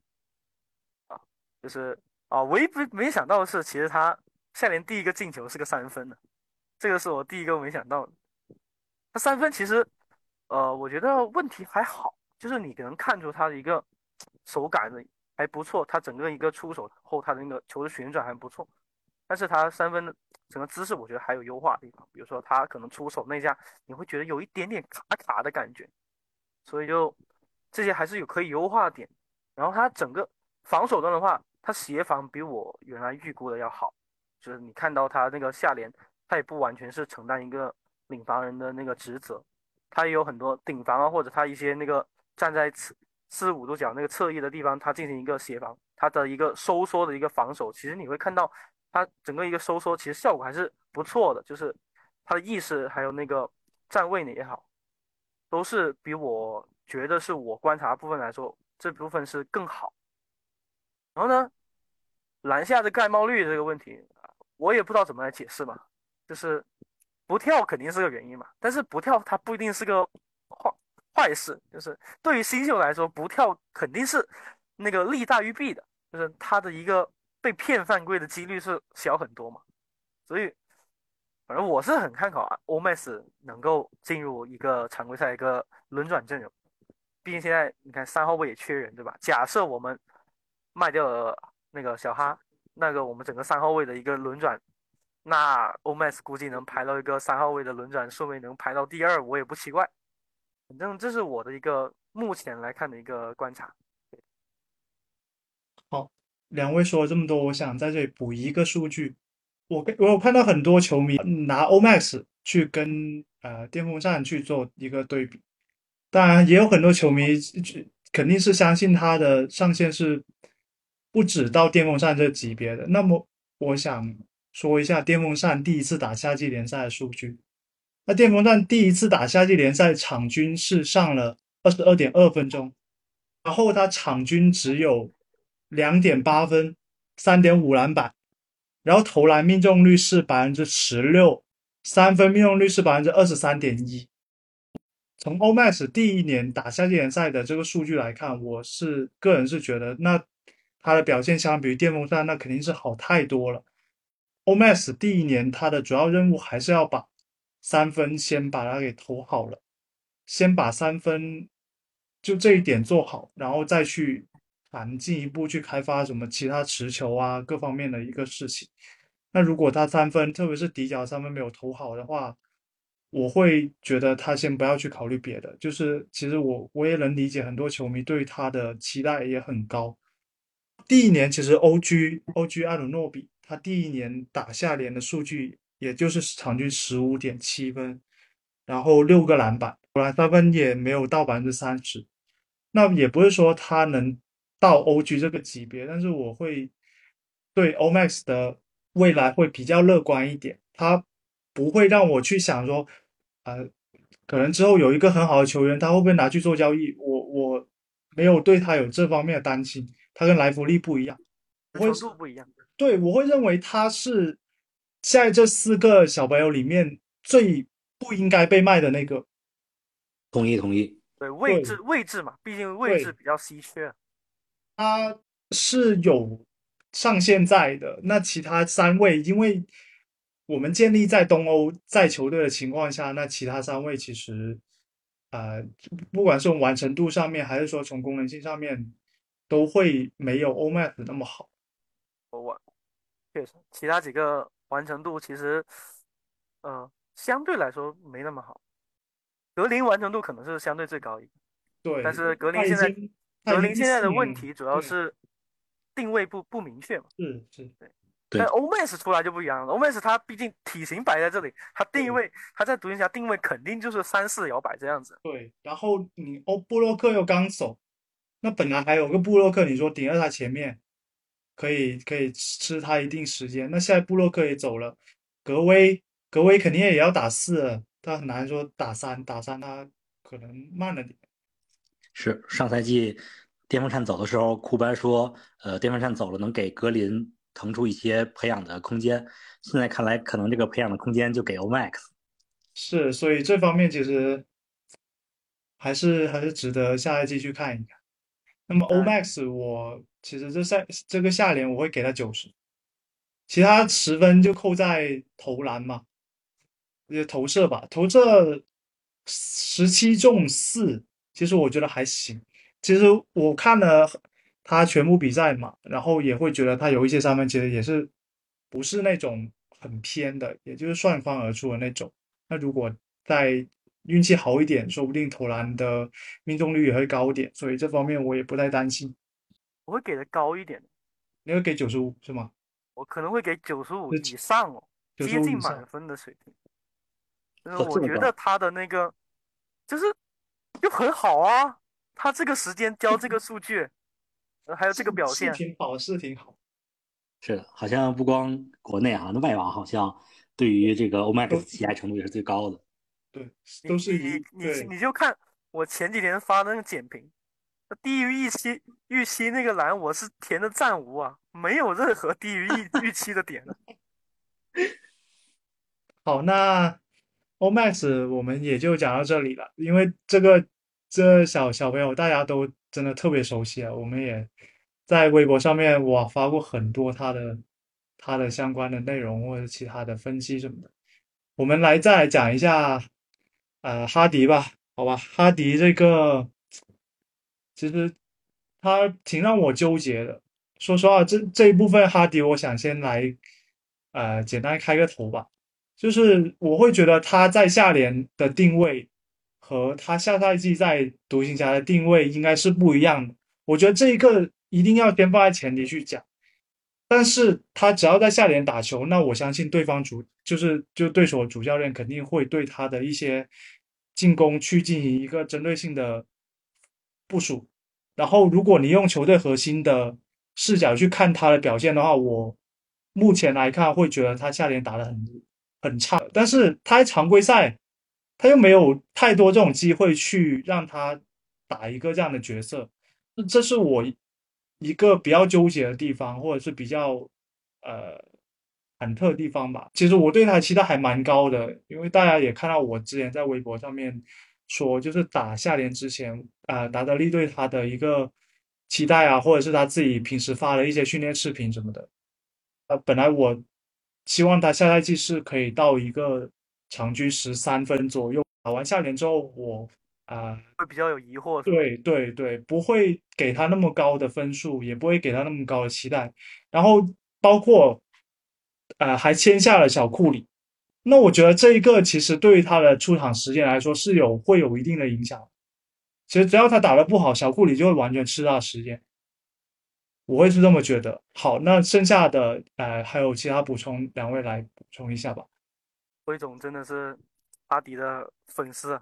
啊，就是啊，唯一不没想到的是，其实他下联第一个进球是个三分的，这个是我第一个没想到的。他三分其实，呃，我觉得问题还好，就是你能看出他的一个手感的还不错，他整个一个出手后他的那个球的旋转还不错。但是他三分的整个姿势，我觉得还有优化的地方，比如说他可能出手那下，你会觉得有一点点卡卡的感觉，所以就这些还是有可以优化的点。然后他整个防守端的话，他协防比我原来预估的要好，就是你看到他那个下联，他也不完全是承担一个领防人的那个职责，他也有很多顶防啊，或者他一些那个站在此四十五度角那个侧翼的地方，他进行一个协防，他的一个收缩的一个防守，其实你会看到。他整个一个收缩，其实效果还是不错的，就是他的意识还有那个站位呢也好，都是比我觉得是我观察部分来说，这部分是更好。然后呢，篮下的盖帽率这个问题，我也不知道怎么来解释嘛，就是不跳肯定是个原因嘛，但是不跳它不一定是个坏事，就是对于新秀来说，不跳肯定是那个利大于弊的，就是他的一个。被骗犯规的几率是小很多嘛。所以，反正我是很看好啊，OMAS 能够进入一个常规赛一个轮转阵容。毕竟现在你看三号位也缺人，对吧？假设我们卖掉了那个小哈，那个我们整个三号位的一个轮转，那 OMAS 估计能排到一个三号位的轮转顺位能排到第二，我也不奇怪。反正这是我的一个目前来看的一个观察。好，两位说了这么多，我想在这里补一个数据。我我有看到很多球迷拿 Omax 去跟呃电风扇去做一个对比，当然也有很多球迷肯定是相信它的上限是不止到电风扇这级别的。那么我想说一下电风扇第一次打夏季联赛的数据。那电风扇第一次打夏季联赛场均是上了二十二点二分钟，然后他场均只有两点八分，三点五篮板。然后投篮命中率是百分之十六，三分命中率是百分之二十三点一。从 Omax 第一年打夏季联赛的这个数据来看，我是个人是觉得，那他的表现相比于电风扇那肯定是好太多了。Omax 第一年他的主要任务还是要把三分先把它给投好了，先把三分就这一点做好，然后再去。谈进一步去开发什么其他持球啊各方面的一个事情。那如果他三分，特别是底角三分没有投好的话，我会觉得他先不要去考虑别的。就是其实我我也能理解很多球迷对他的期待也很高。第一年其实 O.G. O.G. 艾伦诺比他第一年打下联的数据也就是场均十五点七分，然后六个篮板，投篮三分也没有到百分之三十。那也不是说他能。到 OG 这个级别，但是我会对 Omax 的未来会比较乐观一点。他不会让我去想说，呃，可能之后有一个很好的球员，他会不会拿去做交易？我我没有对他有这方面的担心。他跟莱弗利不一样，程度不一样。对，我会认为他是现在这四个小朋友里面最不应该被卖的那个。同意，同意。对，位置位置嘛，毕竟位置比较稀缺。他是有上限在的，那其他三位，因为我们建立在东欧在球队的情况下，那其他三位其实，呃，不管是从完成度上面，还是说从功能性上面，都会没有欧麦子那么好。我确实，其他几个完成度其实，呃，相对来说没那么好。格林完成度可能是相对最高一个，对，但是格林现在。格林现在的问题主要是定位不不明确嘛？是是，对。但欧麦斯出来就不一样了，欧麦斯他毕竟体型摆在这里，他定位他在独行侠定位肯定就是三四摇摆这样子。对，然后你欧布洛克又刚走，那本来还有个布洛克，你说顶在他前面，可以可以吃他一定时间。那现在布洛克也走了，格威格威肯定也要打四，他很难说打三打三，他可能慢了点。是上赛季电风扇走的时候，库班说：“呃，电风扇走了，能给格林腾出一些培养的空间。”现在看来，可能这个培养的空间就给 Omax。是，所以这方面其实还是还是值得下赛季去看一看。那么 Omax，我其实这赛这个下联我会给他九十，其他十分就扣在投篮嘛，也投射吧，投射十七中四。其实我觉得还行。其实我看了他全部比赛嘛，然后也会觉得他有一些三分其实也是不是那种很偏的，也就是顺方而出的那种。那如果再运气好一点，说不定投篮的命中率也会高点。所以这方面我也不太担心。我会给的高一点，你会给九十五是吗？我可能会给九十五以上哦，接近满分的水平。就是我觉得他的那个就是。就很好啊，他这个时间交这个数据，还有这个表现，是挺好，是挺好。是的，好像不光国内啊，那外网好像对于这个 Omax 喜爱程度也是最高的。对，都是你你你就看我前几天发的那个简评，低于预期预期那个栏我是填的暂无啊，没有任何低于预预期的点。好，那。Omax，我们也就讲到这里了，因为这个这小小朋友大家都真的特别熟悉啊，我们也在微博上面我发过很多他的他的相关的内容或者其他的分析什么的。我们来再来讲一下，呃，哈迪吧，好吧，哈迪这个其实他挺让我纠结的。说实话，这这一部分哈迪，我想先来呃简单开个头吧。就是我会觉得他在下联的定位和他下赛季在独行侠的定位应该是不一样的。我觉得这一个一定要先放在前提去讲。但是他只要在下联打球，那我相信对方主就是就对手主教练肯定会对他的一些进攻去进行一个针对性的部署。然后如果你用球队核心的视角去看他的表现的话，我目前来看会觉得他下联打得很很差。但是他在常规赛他又没有太多这种机会去让他打一个这样的角色，这是我。一个比较纠结的地方，或者是比较呃忐忑的地方吧。其实我对他期待还蛮高的，因为大家也看到我之前在微博上面说，就是打下联之前，啊，达德利对他的一个期待啊，或者是他自己平时发的一些训练视频什么的。呃，本来我希望他下赛季是可以到一个场均十三分左右。打完下联之后，我。啊，会比较有疑惑。对对对，不会给他那么高的分数，也不会给他那么高的期待。然后包括，呃，还签下了小库里。那我觉得这一个其实对于他的出场时间来说是有会有一定的影响。其实只要他打得不好，小库里就会完全吃他时间。我会是这么觉得。好，那剩下的呃还有其他补充，两位来补充一下吧。辉总真的是阿迪的粉丝。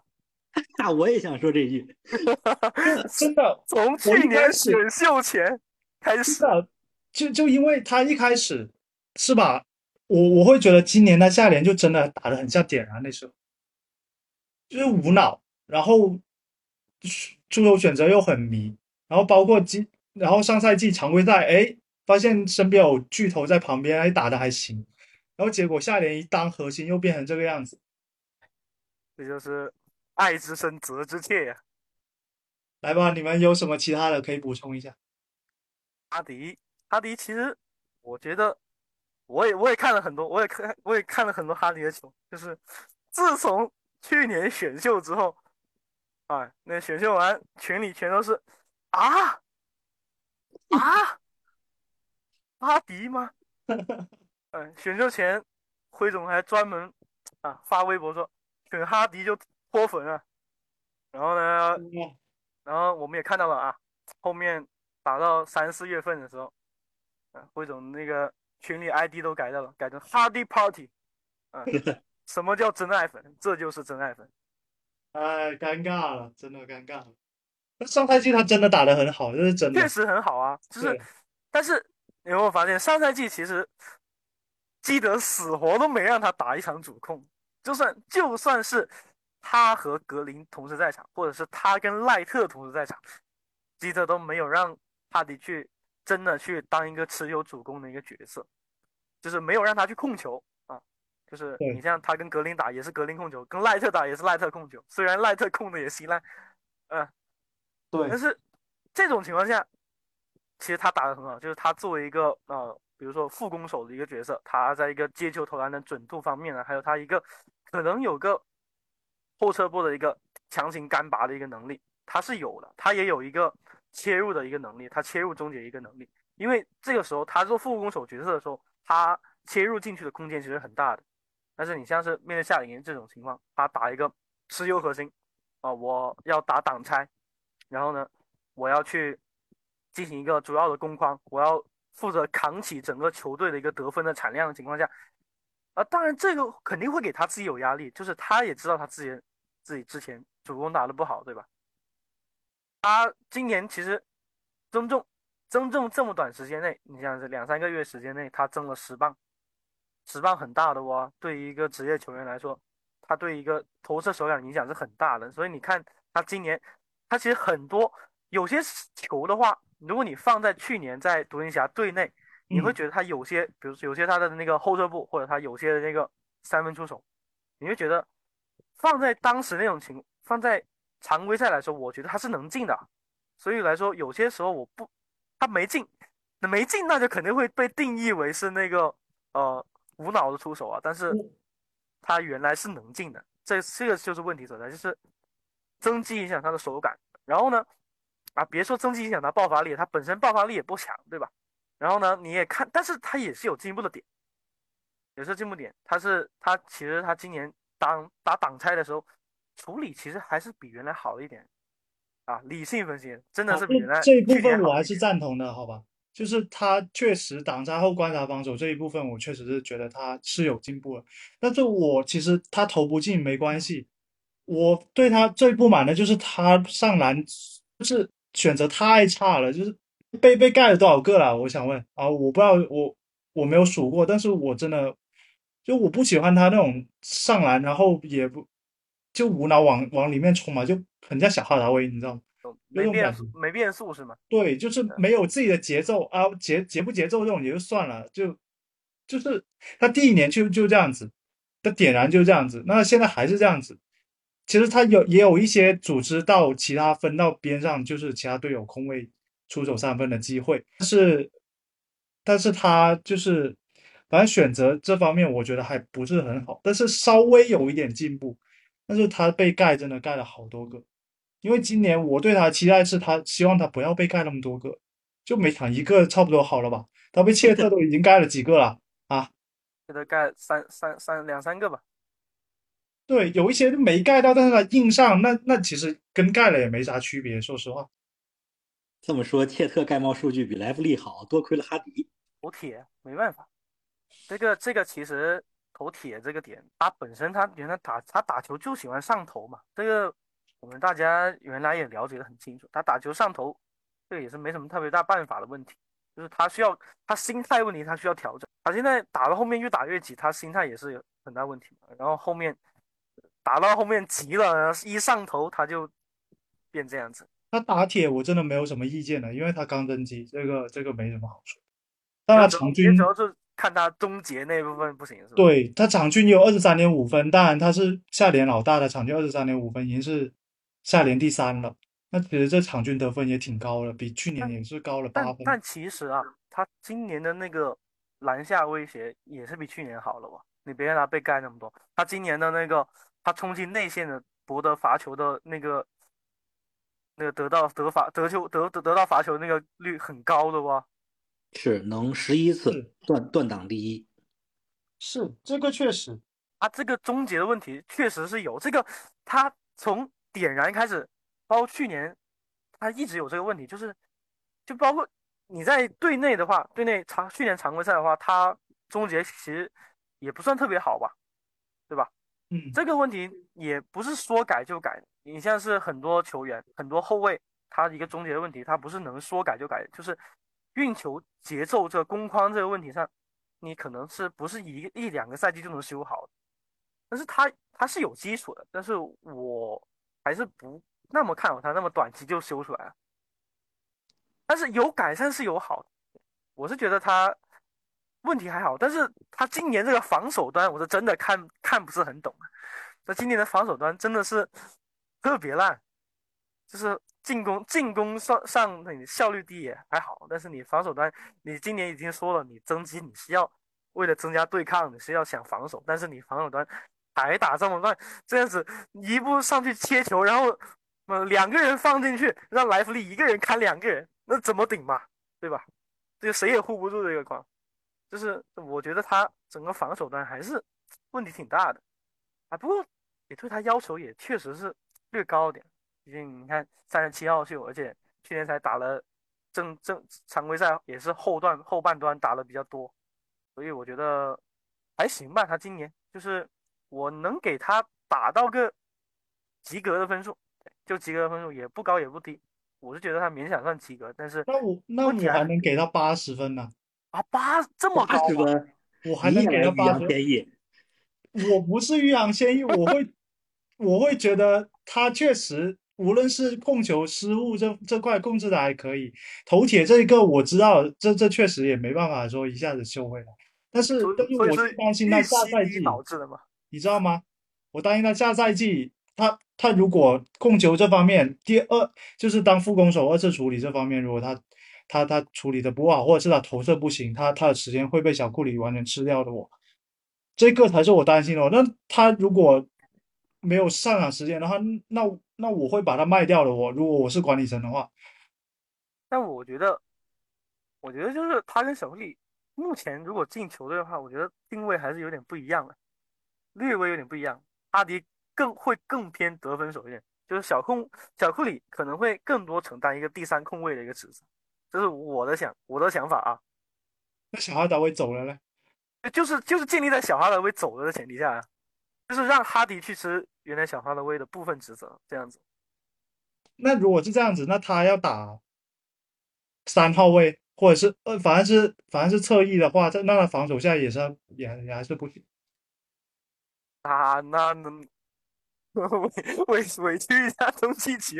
那 我也想说这句，真的，从去年选秀前开始，就就因为他一开始是吧，我我会觉得今年的下联就真的打的很像点燃，那时候就是无脑，然后出手选择又很迷，然后包括今，然后上赛季常规赛，哎，发现身边有巨头在旁边，哎，打的还行，然后结果下联一当核心又变成这个样子，这就是。爱之深，责之切呀！来吧，你们有什么其他的可以补充一下？阿迪，阿迪，其实我觉得，我也我也看了很多，我也看我也看了很多哈迪的球。就是自从去年选秀之后，啊，那选秀完群里全都是啊啊阿迪吗？嗯，选秀前辉总还专门啊发微博说选哈迪就。脱粉啊，然后呢，然后我们也看到了啊，后面打到三四月份的时候，啊，辉总那个群里 ID 都改掉了，改成 Hardy Party，啊，什么叫真爱粉？这就是真爱粉。哎，尴尬了，真的尴尬了。那上赛季他真的打得很好，这是真的，确实很好啊。就是，但是你有没有发现，上赛季其实基德死活都没让他打一场主控，就算就算是。他和格林同时在场，或者是他跟赖特同时在场，基德都没有让哈迪去真的去当一个持有主攻的一个角色，就是没有让他去控球啊。就是你像他跟格林打也是格林控球，跟赖特打也是赖特控球，虽然赖特控的也稀烂，嗯，对。但是这种情况下，其实他打的很好，就是他作为一个呃，比如说副攻手的一个角色，他在一个接球投篮的准度方面呢，还有他一个可能有个。后撤步的一个强行干拔的一个能力，他是有的，他也有一个切入的一个能力，他切入终结一个能力。因为这个时候他做副攻手角色的时候，他切入进去的空间其实很大的。但是你像是面对夏令营这种情况，他打一个持优核心，啊，我要打挡拆，然后呢，我要去进行一个主要的攻框，我要负责扛起整个球队的一个得分的产量的情况下。啊，当然这个肯定会给他自己有压力，就是他也知道他自己自己之前主攻打的不好，对吧？他今年其实增重，增重这么短时间内，你想是两三个月时间内，他增了十磅，十磅很大的哦！对于一个职业球员来说，他对一个投射手感影响是很大的。所以你看他今年，他其实很多有些球的话，如果你放在去年在独行侠队内。你会觉得他有些，比如有些他的那个后撤步，或者他有些的那个三分出手，你会觉得放在当时那种情，放在常规赛来说，我觉得他是能进的。所以来说，有些时候我不他没进，那没进那就肯定会被定义为是那个呃无脑的出手啊。但是他原来是能进的，这这个就是问题所在，就是增肌影响他的手感。然后呢，啊别说增肌影响他爆发力，他本身爆发力也不强，对吧？然后呢，你也看，但是他也是有进步的点，也是进步点。他是他其实他今年当打挡拆的时候处理其实还是比原来好一点。啊，理性分析真的是比原来这一部分我还是赞同的，好吧？就是他确实挡拆后观察防守这一部分，我确实是觉得他是有进步了。但是我其实他投不进没关系，我对他最不满的就是他上篮就是选择太差了，就是被被盖了多少个了？我想问啊，我不知道，我我没有数过，但是我真的就我不喜欢他那种上篮，然后也不就无脑往往里面冲嘛，就。很像小哈达威，你知道吗？没变没变速是吗？对，就是没有自己的节奏啊，节节不节奏这种也就算了，就就是他第一年就就这样子，他点燃就这样子，那现在还是这样子。其实他有也有一些组织到其他分到边上，就是其他队友空位出手三分的机会，但是但是他就是反正选择这方面我觉得还不是很好，但是稍微有一点进步，但是他被盖真的盖了好多个。因为今年我对他期待是他希望他不要被盖那么多个，就每场一个差不多好了吧？他被切特 都已经盖了几个了啊？给他盖三三三两三个吧。对，有一些没盖到，但是他硬上，那那其实跟盖了也没啥区别。说实话，这么说，切特盖帽数据比莱弗利好多亏了哈迪。补铁没办法，这个这个其实投铁这个点，他本身他原来打他打球就喜欢上头嘛，这个。我们大家原来也了解的很清楚，他打球上头，这个也是没什么特别大办法的问题，就是他需要他心态问题，他需要调整。他现在打到后面越打越急，他心态也是有很大问题。然后后面打到后面急了，一上头他就变这样子。他打铁我真的没有什么意见的，因为他刚登基，这个这个没什么好说。但他场均主要是看他终结那部分不行，是吧？对他场均有二十三点五分，当然他是下联老大的场均二十三点五分已经是。下联第三了，那其实这场均得分也挺高了，比去年也是高了八分。但其实啊，他今年的那个篮下威胁也是比去年好了吧？你别看他被盖那么多。他今年的那个他冲进内线的博得罚球的那个那个得到得罚得球得得得到罚球那个率很高的吧？是能十一次断断档第一。是这个确实啊，这个终结的问题确实是有这个他从。点燃开始，包括去年，他一直有这个问题，就是，就包括你在队内的话，队内常去年常规赛的话，他终结其实也不算特别好吧，对吧？嗯，这个问题也不是说改就改。你像是很多球员、很多后卫，他一个终结的问题，他不是能说改就改，就是运球节奏这攻框这个问题上，你可能是不是一一两个赛季就能修好？但是他他是有基础的，但是我。还是不那么看好他那么短期就修出来了，但是有改善是有好，我是觉得他问题还好，但是他今年这个防守端我是真的看看不是很懂，他今年的防守端真的是特别烂，就是进攻进攻上上你效率低也还好，但是你防守端你今年已经说了你增肌你是要为了增加对抗你是要想防守，但是你防守端。还打这么乱，这样子一步上去切球，然后，呃，两个人放进去，让莱弗利一个人看两个人，那怎么顶嘛？对吧？这谁也护不住这个框，就是我觉得他整个防守端还是问题挺大的啊。不过也对他要求也确实是略高点，毕竟你看三十七号秀，而且去年才打了正正常规赛，也是后段后半段打的比较多，所以我觉得还行吧。他今年就是。我能给他打到个及格的分数，就及格的分数也不高也不低，我是觉得他勉强算及格。但是那我那我还能给到八十分呢？啊，八这么高分？我还能给到八十分。我不是欲扬先抑，我会 我会觉得他确实无论是控球失误这这块控制的还可以，头铁这一个我知道，这这确实也没办法说一下子修回来。但是但是我是担心他下赛季导致的嘛？你知道吗？我担心他下赛季，他他如果控球这方面第二就是当副攻手二次处理这方面，如果他他他处理的不好，或者是他投射不行，他他的时间会被小库里完全吃掉的。我这个才是我担心的。那他如果没有上场时间的话，那那我会把它卖掉的。我如果我是管理层的话，但我觉得，我觉得就是他跟小库里目前如果进球队的话，我觉得定位还是有点不一样的，略微有点不一样。阿迪更会更偏得分手一点。就是小控小库里可能会更多承担一个第三控卫的一个职责，这是我的想我的想法啊。那小哈达威走了呢？就是就是建立在小哈达威走了的前提下，就是让哈迪去吃原来小哈达威的部分职责这样子。那如果是这样子，那他要打三号位，或者是呃，反正是反正是侧翼的话，这那他防守下也是也也还是不行。啊，那能。委委委屈一下东契奇，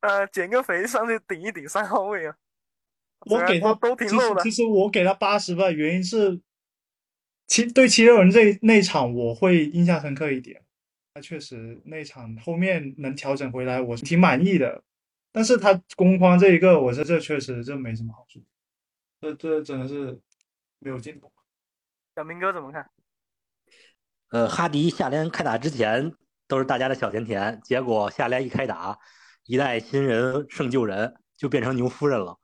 呃，减个肥上去顶一顶三号位啊！我给他都挺漏的。其实我给他八十分，原因是七对七六人这那场我会印象深刻一点。他确实那场后面能调整回来，我是挺满意的。但是他攻框这一个，我说这确实这没什么好处，这这真的是没有进步。小明哥怎么看？呃，哈迪夏联开打之前。都是大家的小甜甜，结果下联一开打，一代新人胜旧人，就变成牛夫人了。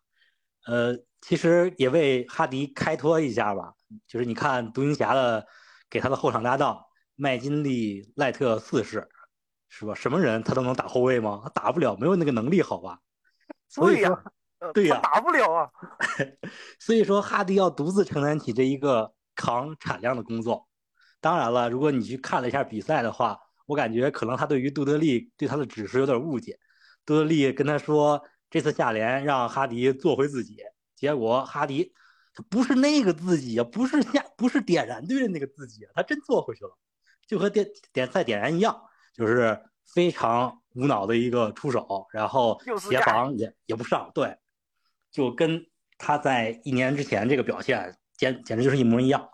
呃，其实也为哈迪开脱一下吧，就是你看独行侠的给他的后场搭档麦金利赖特四世，是吧？什么人他都能打后卫吗？他打不了，没有那个能力，好吧？所以说，对呀，打不了啊。所以说哈迪要独自承担起这一个扛产量的工作。当然了，如果你去看了一下比赛的话。我感觉可能他对于杜德利对他的指示有点误解，杜德利跟他说这次下联让哈迪做回自己，结果哈迪他不是那个自己啊，不是下不是点燃队的那个自己，他真做回去了，就和点点赛点燃一样，就是非常无脑的一个出手，然后协防也也不上，对，就跟他在一年之前这个表现简简直就是一模一样，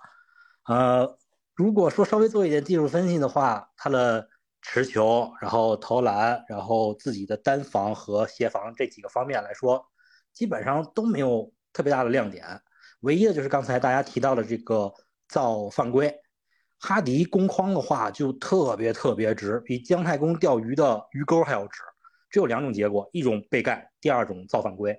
呃。如果说稍微做一点技术分析的话，他的持球、然后投篮、然后自己的单防和协防这几个方面来说，基本上都没有特别大的亮点。唯一的就是刚才大家提到的这个造犯规，哈迪攻框的话就特别特别直，比姜太公钓鱼的鱼钩还要直。只有两种结果：一种被盖，第二种造犯规。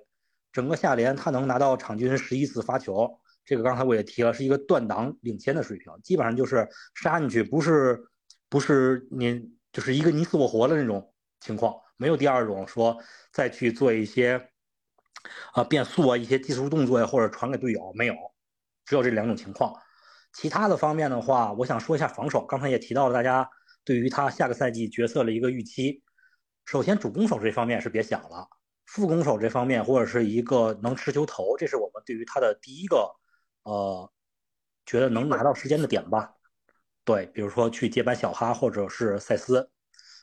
整个下联他能拿到场均十一次发球。这个刚才我也提了，是一个断档领先的水平，基本上就是杀进去，不是不是你就是一个你死我活的那种情况，没有第二种说再去做一些啊变速啊一些技术动作呀，或者传给队友，没有，只有这两种情况。其他的方面的话，我想说一下防守，刚才也提到了大家对于他下个赛季角色的一个预期。首先主攻手这方面是别想了，副攻手这方面或者是一个能持球投，这是我们对于他的第一个。呃，觉得能拿到时间的点吧，对，比如说去接班小哈或者是塞斯，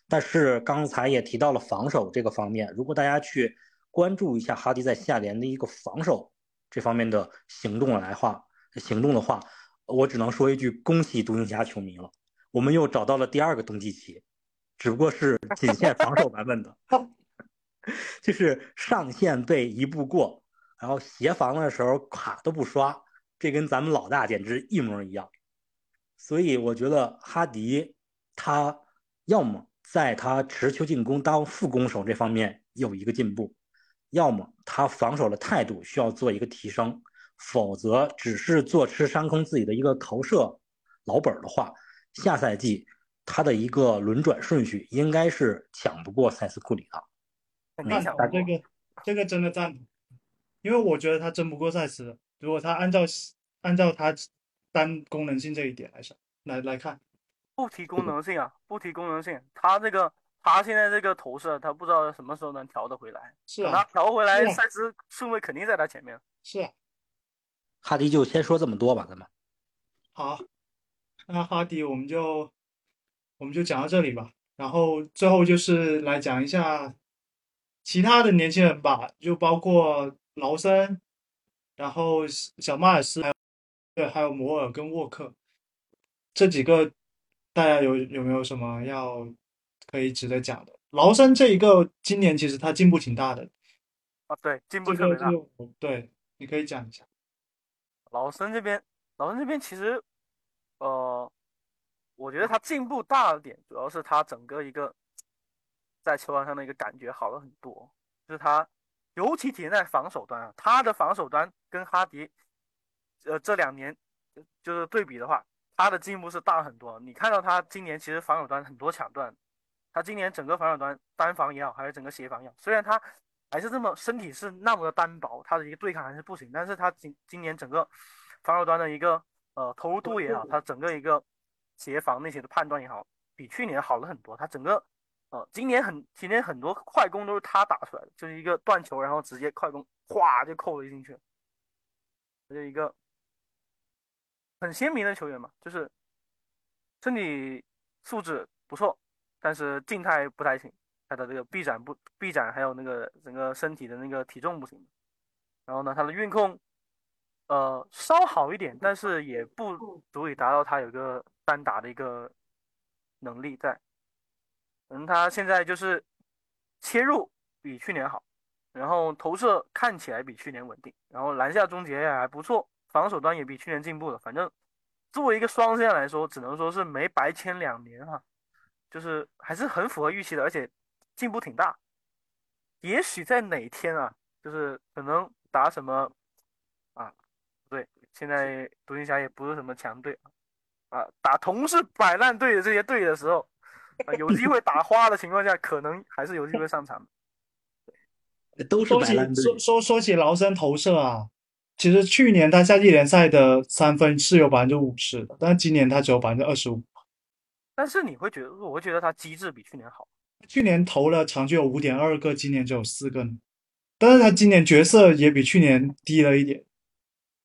但是刚才也提到了防守这个方面，如果大家去关注一下哈迪在下联的一个防守这方面的行动来话，行动的话，我只能说一句恭喜独行侠球迷了，我们又找到了第二个东契奇，只不过是仅限防守版本的，就是上线被一步过，然后协防的时候卡都不刷。这跟咱们老大简直一模一样，所以我觉得哈迪他要么在他持球进攻当副攻手这方面有一个进步，要么他防守的态度需要做一个提升，否则只是坐吃山空自己的一个投射老本的话，下赛季他的一个轮转顺序应该是抢不过塞斯库里的。那这个这个真的赞同，因为我觉得他争不过塞斯。如果他按照按照他单功能性这一点来想来来看，不提功能性啊，不提功能性，他这个他现在这个投射，他不知道什么时候能调得回来。是啊，他调回来，赛斯顺位肯定在他前面。是啊，哈迪就先说这么多吧，咱们。好，那哈迪我们就我们就讲到这里吧。然后最后就是来讲一下其他的年轻人吧，就包括劳森。然后小马尔斯还有对，还有摩尔跟沃克这几个，大家有有没有什么要可以值得讲的？劳森这一个今年其实他进步挺大的，啊，对，进步这特别大。对，你可以讲一下。劳森这边，劳森这边其实，呃，我觉得他进步大的点，主要是他整个一个在球场上的一个感觉好了很多，就是他尤其体现在防守端啊，他的防守端跟哈迪，呃，这两年就是对比的话，他的进步是大很多。你看到他今年其实防守端很多抢断，他今年整个防守端单防也好，还是整个协防也好，虽然他还是这么身体是那么的单薄，他的一个对抗还是不行，但是他今今年整个防守端的一个呃投入度也好，他整个一个协防那些的判断也好，比去年好了很多。他整个呃今年很今年很多快攻都是他打出来的，就是一个断球，然后直接快攻，哗就扣了进去了，就一个很鲜明的球员嘛，就是身体素质不错，但是静态不太行。他的这个臂展不臂展，还有那个整个身体的那个体重不行。然后呢，他的运控，呃，稍好一点，但是也不足以达到他有个单打的一个能力在。嗯，他现在就是切入比去年好，然后投射看起来比去年稳定，然后篮下终结也还不错，防守端也比去年进步了。反正作为一个双线来说，只能说是没白签两年哈，就是还是很符合预期的，而且。进步挺大，也许在哪天啊，就是可能打什么啊，不对，现在独行侠也不是什么强队啊，打同是摆烂队的这些队的时候，啊，有机会打花的情况下，可能还是有机会上场。都是说起摆烂队。说说说起劳森投射啊，其实去年他夏季联赛的三分是有百分之五十的，但是今年他只有百分之二十五。但是你会觉得，我会觉得他机制比去年好。去年投了场均有五点二个，今年只有四个呢。但是他今年角色也比去年低了一点。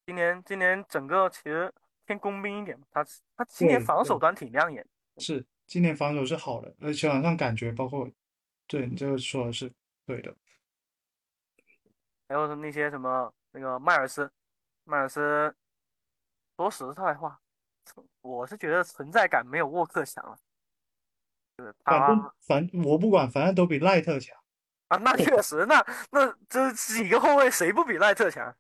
今年今年整个其实偏工兵一点嘛，他他今年防守端挺亮眼。是，今年防守是好的，而且场上感觉包括，对你这个说的是对的。还有那些什么那个迈尔斯，迈尔斯，说实在话，我是觉得存在感没有沃克强了。就是他反正反我不管，反正都比赖特强。啊，那 确实，那那这几个后卫谁不比赖特强？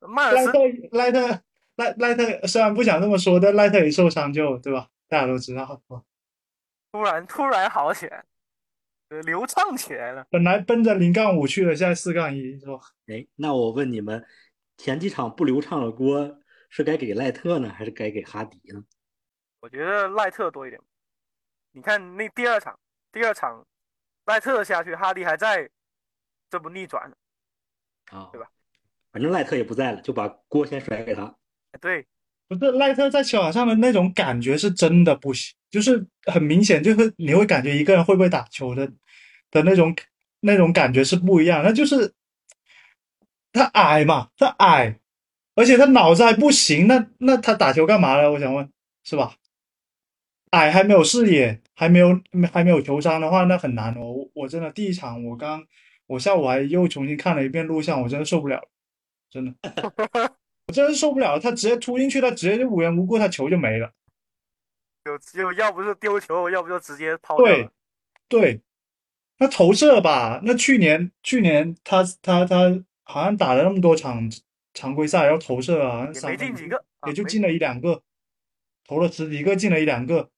迈尔斯赖特赖特赖赖特虽然不想这么说，但赖特一受伤就对吧？大家都知道，突然突然好起来，呃流畅起来了。本来奔着零杠五去了，现在四杠一是吧？哎，那我问你们，前几场不流畅的锅是该给赖特呢，还是该给哈迪呢？我觉得赖特多一点。你看那第二场，第二场赖特下去，哈迪还在，这不逆转了？啊，对吧？反正赖特也不在了，就把锅先甩给他。哎对，不是赖特在球场上的那种感觉是真的不行，就是很明显，就是你会感觉一个人会不会打球的的那种那种感觉是不一样。那就是他矮嘛，他矮，而且他脑子还不行，那那他打球干嘛呢？我想问，是吧？矮还没有视野，还没有还没有球商的话，那很难哦。我我真的第一场我刚我下午还又重新看了一遍录像，我真的受不了了，真的。我真是受不了，他直接突进去，他直接就无缘无故，他球就没了。就就要不是丢球，要不就直接抛掉对。，对，那投射吧，那去年去年他他他好像打了那么多场常规赛，然后投射啊，也没进几个，也就进了一两个，投了十几个，进了一两个，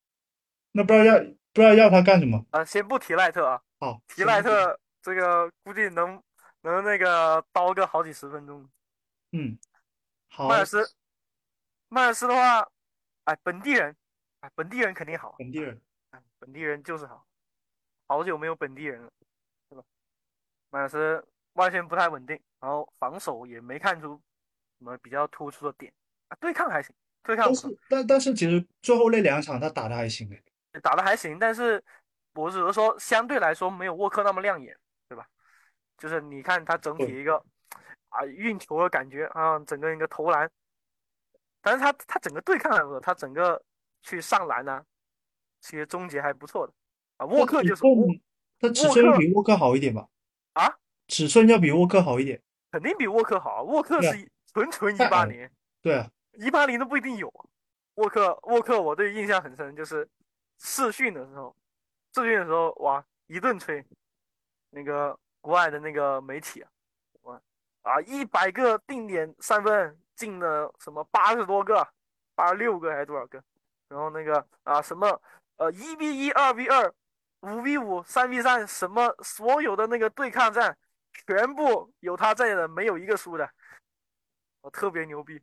那不知道要不知道要他干什么。啊，先不提赖特啊，好，提赖特这个估计能能那个刀个好几十分钟。嗯，好，迈尔斯，迈尔斯的话，哎，本地人，哎，本地人肯定好，本地人，哎，本地人就是好，好久没有本地人了，对吧？迈尔斯外线不太稳定，然后防守也没看出什么比较突出的点啊，对抗还行，对抗但是但但是其实最后那两场他打的还行诶，打的还行，但是我只是说相对来说没有沃克那么亮眼，对吧？就是你看他整体一个啊运球的感觉啊，整个一个投篮，但是他他整个对抗来说，他整个去上篮呢、其实终结还不错的啊。沃克就是沃他尺寸沃克要比沃克好一点吧？啊，尺寸要比沃克好一点。肯定比沃克好啊，沃克是纯纯一八零，对啊，一八零都不一定有啊。沃克沃克，我对印象很深，就是试训的时候，试训的时候哇一顿吹，那个国外的那个媒体啊，啊，一百个定点三分进了什么八十多个，八十六个还是多少个？然后那个啊什么呃一 v 一、二 v 二、五 v 五、三 v 三，什么所有的那个对抗战，全部有他在的，没有一个输的，我特别牛逼。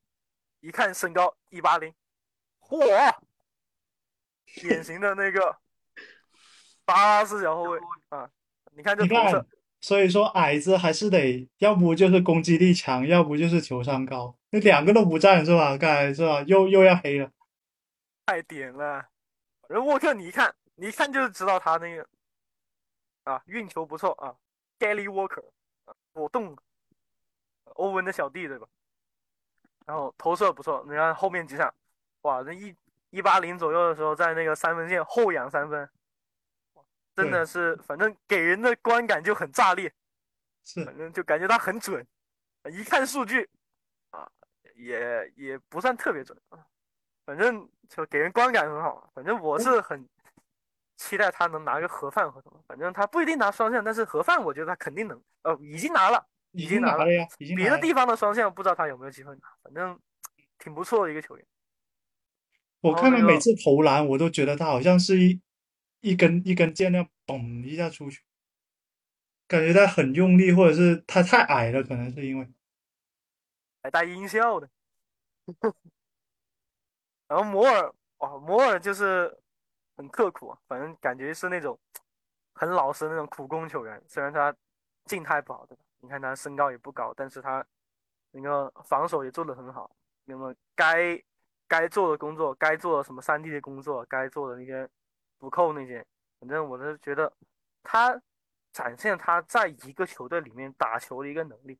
一看身高一八零，嚯，典型的那个八四小后卫啊！你看这你看投射，，所以说矮子还是得，要不就是攻击力强，要不就是球商高，那两个都不占是吧？刚才是吧？又又要黑了。太点了。反正沃克你一看，你一看就知道他那个啊运球不错啊，Gary Walker，啊果冻，欧文的小弟对吧？然后投射不错，你看后面几场，哇，那一一八零左右的时候，在那个三分线后仰三分，真的是，反正给人的观感就很炸裂，是反正就感觉他很准，一看数据啊，也也不算特别准啊，反正就给人观感很好。反正我是很期待他能拿个盒饭合同，反正他不一定拿双向，但是盒饭我觉得他肯定能，哦，已经拿了，已已经拿了呀，已经别的地方的双向不知道他有没有机会拿，反正挺不错的一个球员。我看他每次投篮，我都觉得他好像是一一根一根箭那样嘣一下出去，感觉他很用力，或者是他太矮了，可能是因为还带音效的。然后摩尔，哇，摩尔就是很刻苦啊，反正感觉是那种很老实的那种苦工球员。虽然他静态不好，对吧？你看他身高也不高，但是他那个防守也做得很好。那么该该做的工作，该做的什么三 D 的工作，该做的那些补扣那些，反正我是觉得他展现他在一个球队里面打球的一个能力。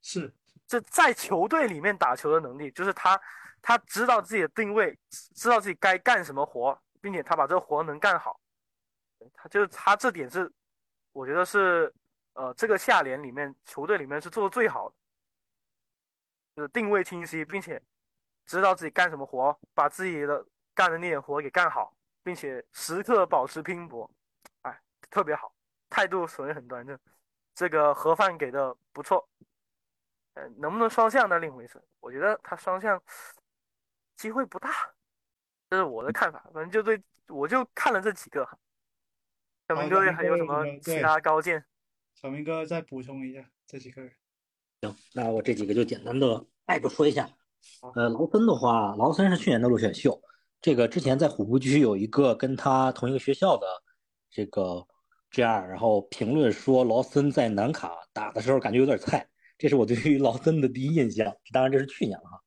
是这在球队里面打球的能力，就是他他知道自己的定位，知道自己该干什么活，并且他把这活能干好。他就是他这点是，我觉得是呃这个下联里面球队里面是做的最好的，就是定位清晰，并且知道自己干什么活，把自己的干的那点活给干好，并且时刻保持拼搏，哎，特别好，态度属于很端正。这个盒饭给的不错，呃，能不能双向那另一回事。我觉得他双向机会不大，这是我的看法。反正就对我就看了这几个。小明哥好小明哥还有什么其他高见？小明哥再补充一下这几个人。行，那我这几个就简单的概括说一下。呃，劳森的话，劳森是去年的落选秀，这个之前在虎扑区有一个跟他同一个学校的这个 GR，然后评论说劳森在南卡打的时候感觉有点菜，这是我对于劳森的第一印象。当然这是去年了哈。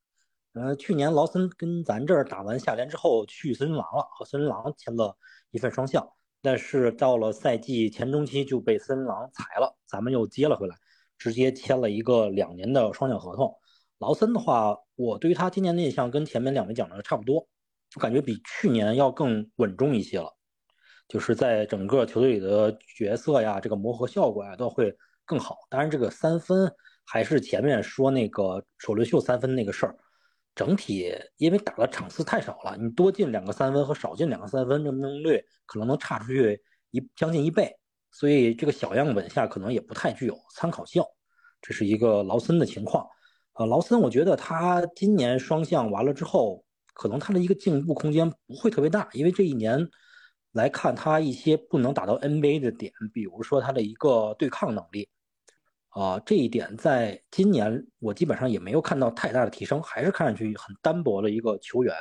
呃，去年劳森跟咱这儿打完下联之后去森林狼了，和森林狼签了一份双向，但是到了赛季前中期就被森林狼裁了，咱们又接了回来。直接签了一个两年的双向合同。劳森的话，我对于他今年的印象跟前面两位讲的差不多，我感觉比去年要更稳重一些了，就是在整个球队里的角色呀，这个磨合效果呀都会更好。当然，这个三分还是前面说那个首轮秀三分那个事儿，整体因为打的场次太少了，你多进两个三分和少进两个三分，命中率可能能差出去一将近一倍。所以这个小样本下可能也不太具有参考性，这是一个劳森的情况。呃，劳森我觉得他今年双向完了之后，可能他的一个进步空间不会特别大，因为这一年来看他一些不能打到 NBA 的点，比如说他的一个对抗能力，啊、这一点在今年我基本上也没有看到太大的提升，还是看上去很单薄的一个球员。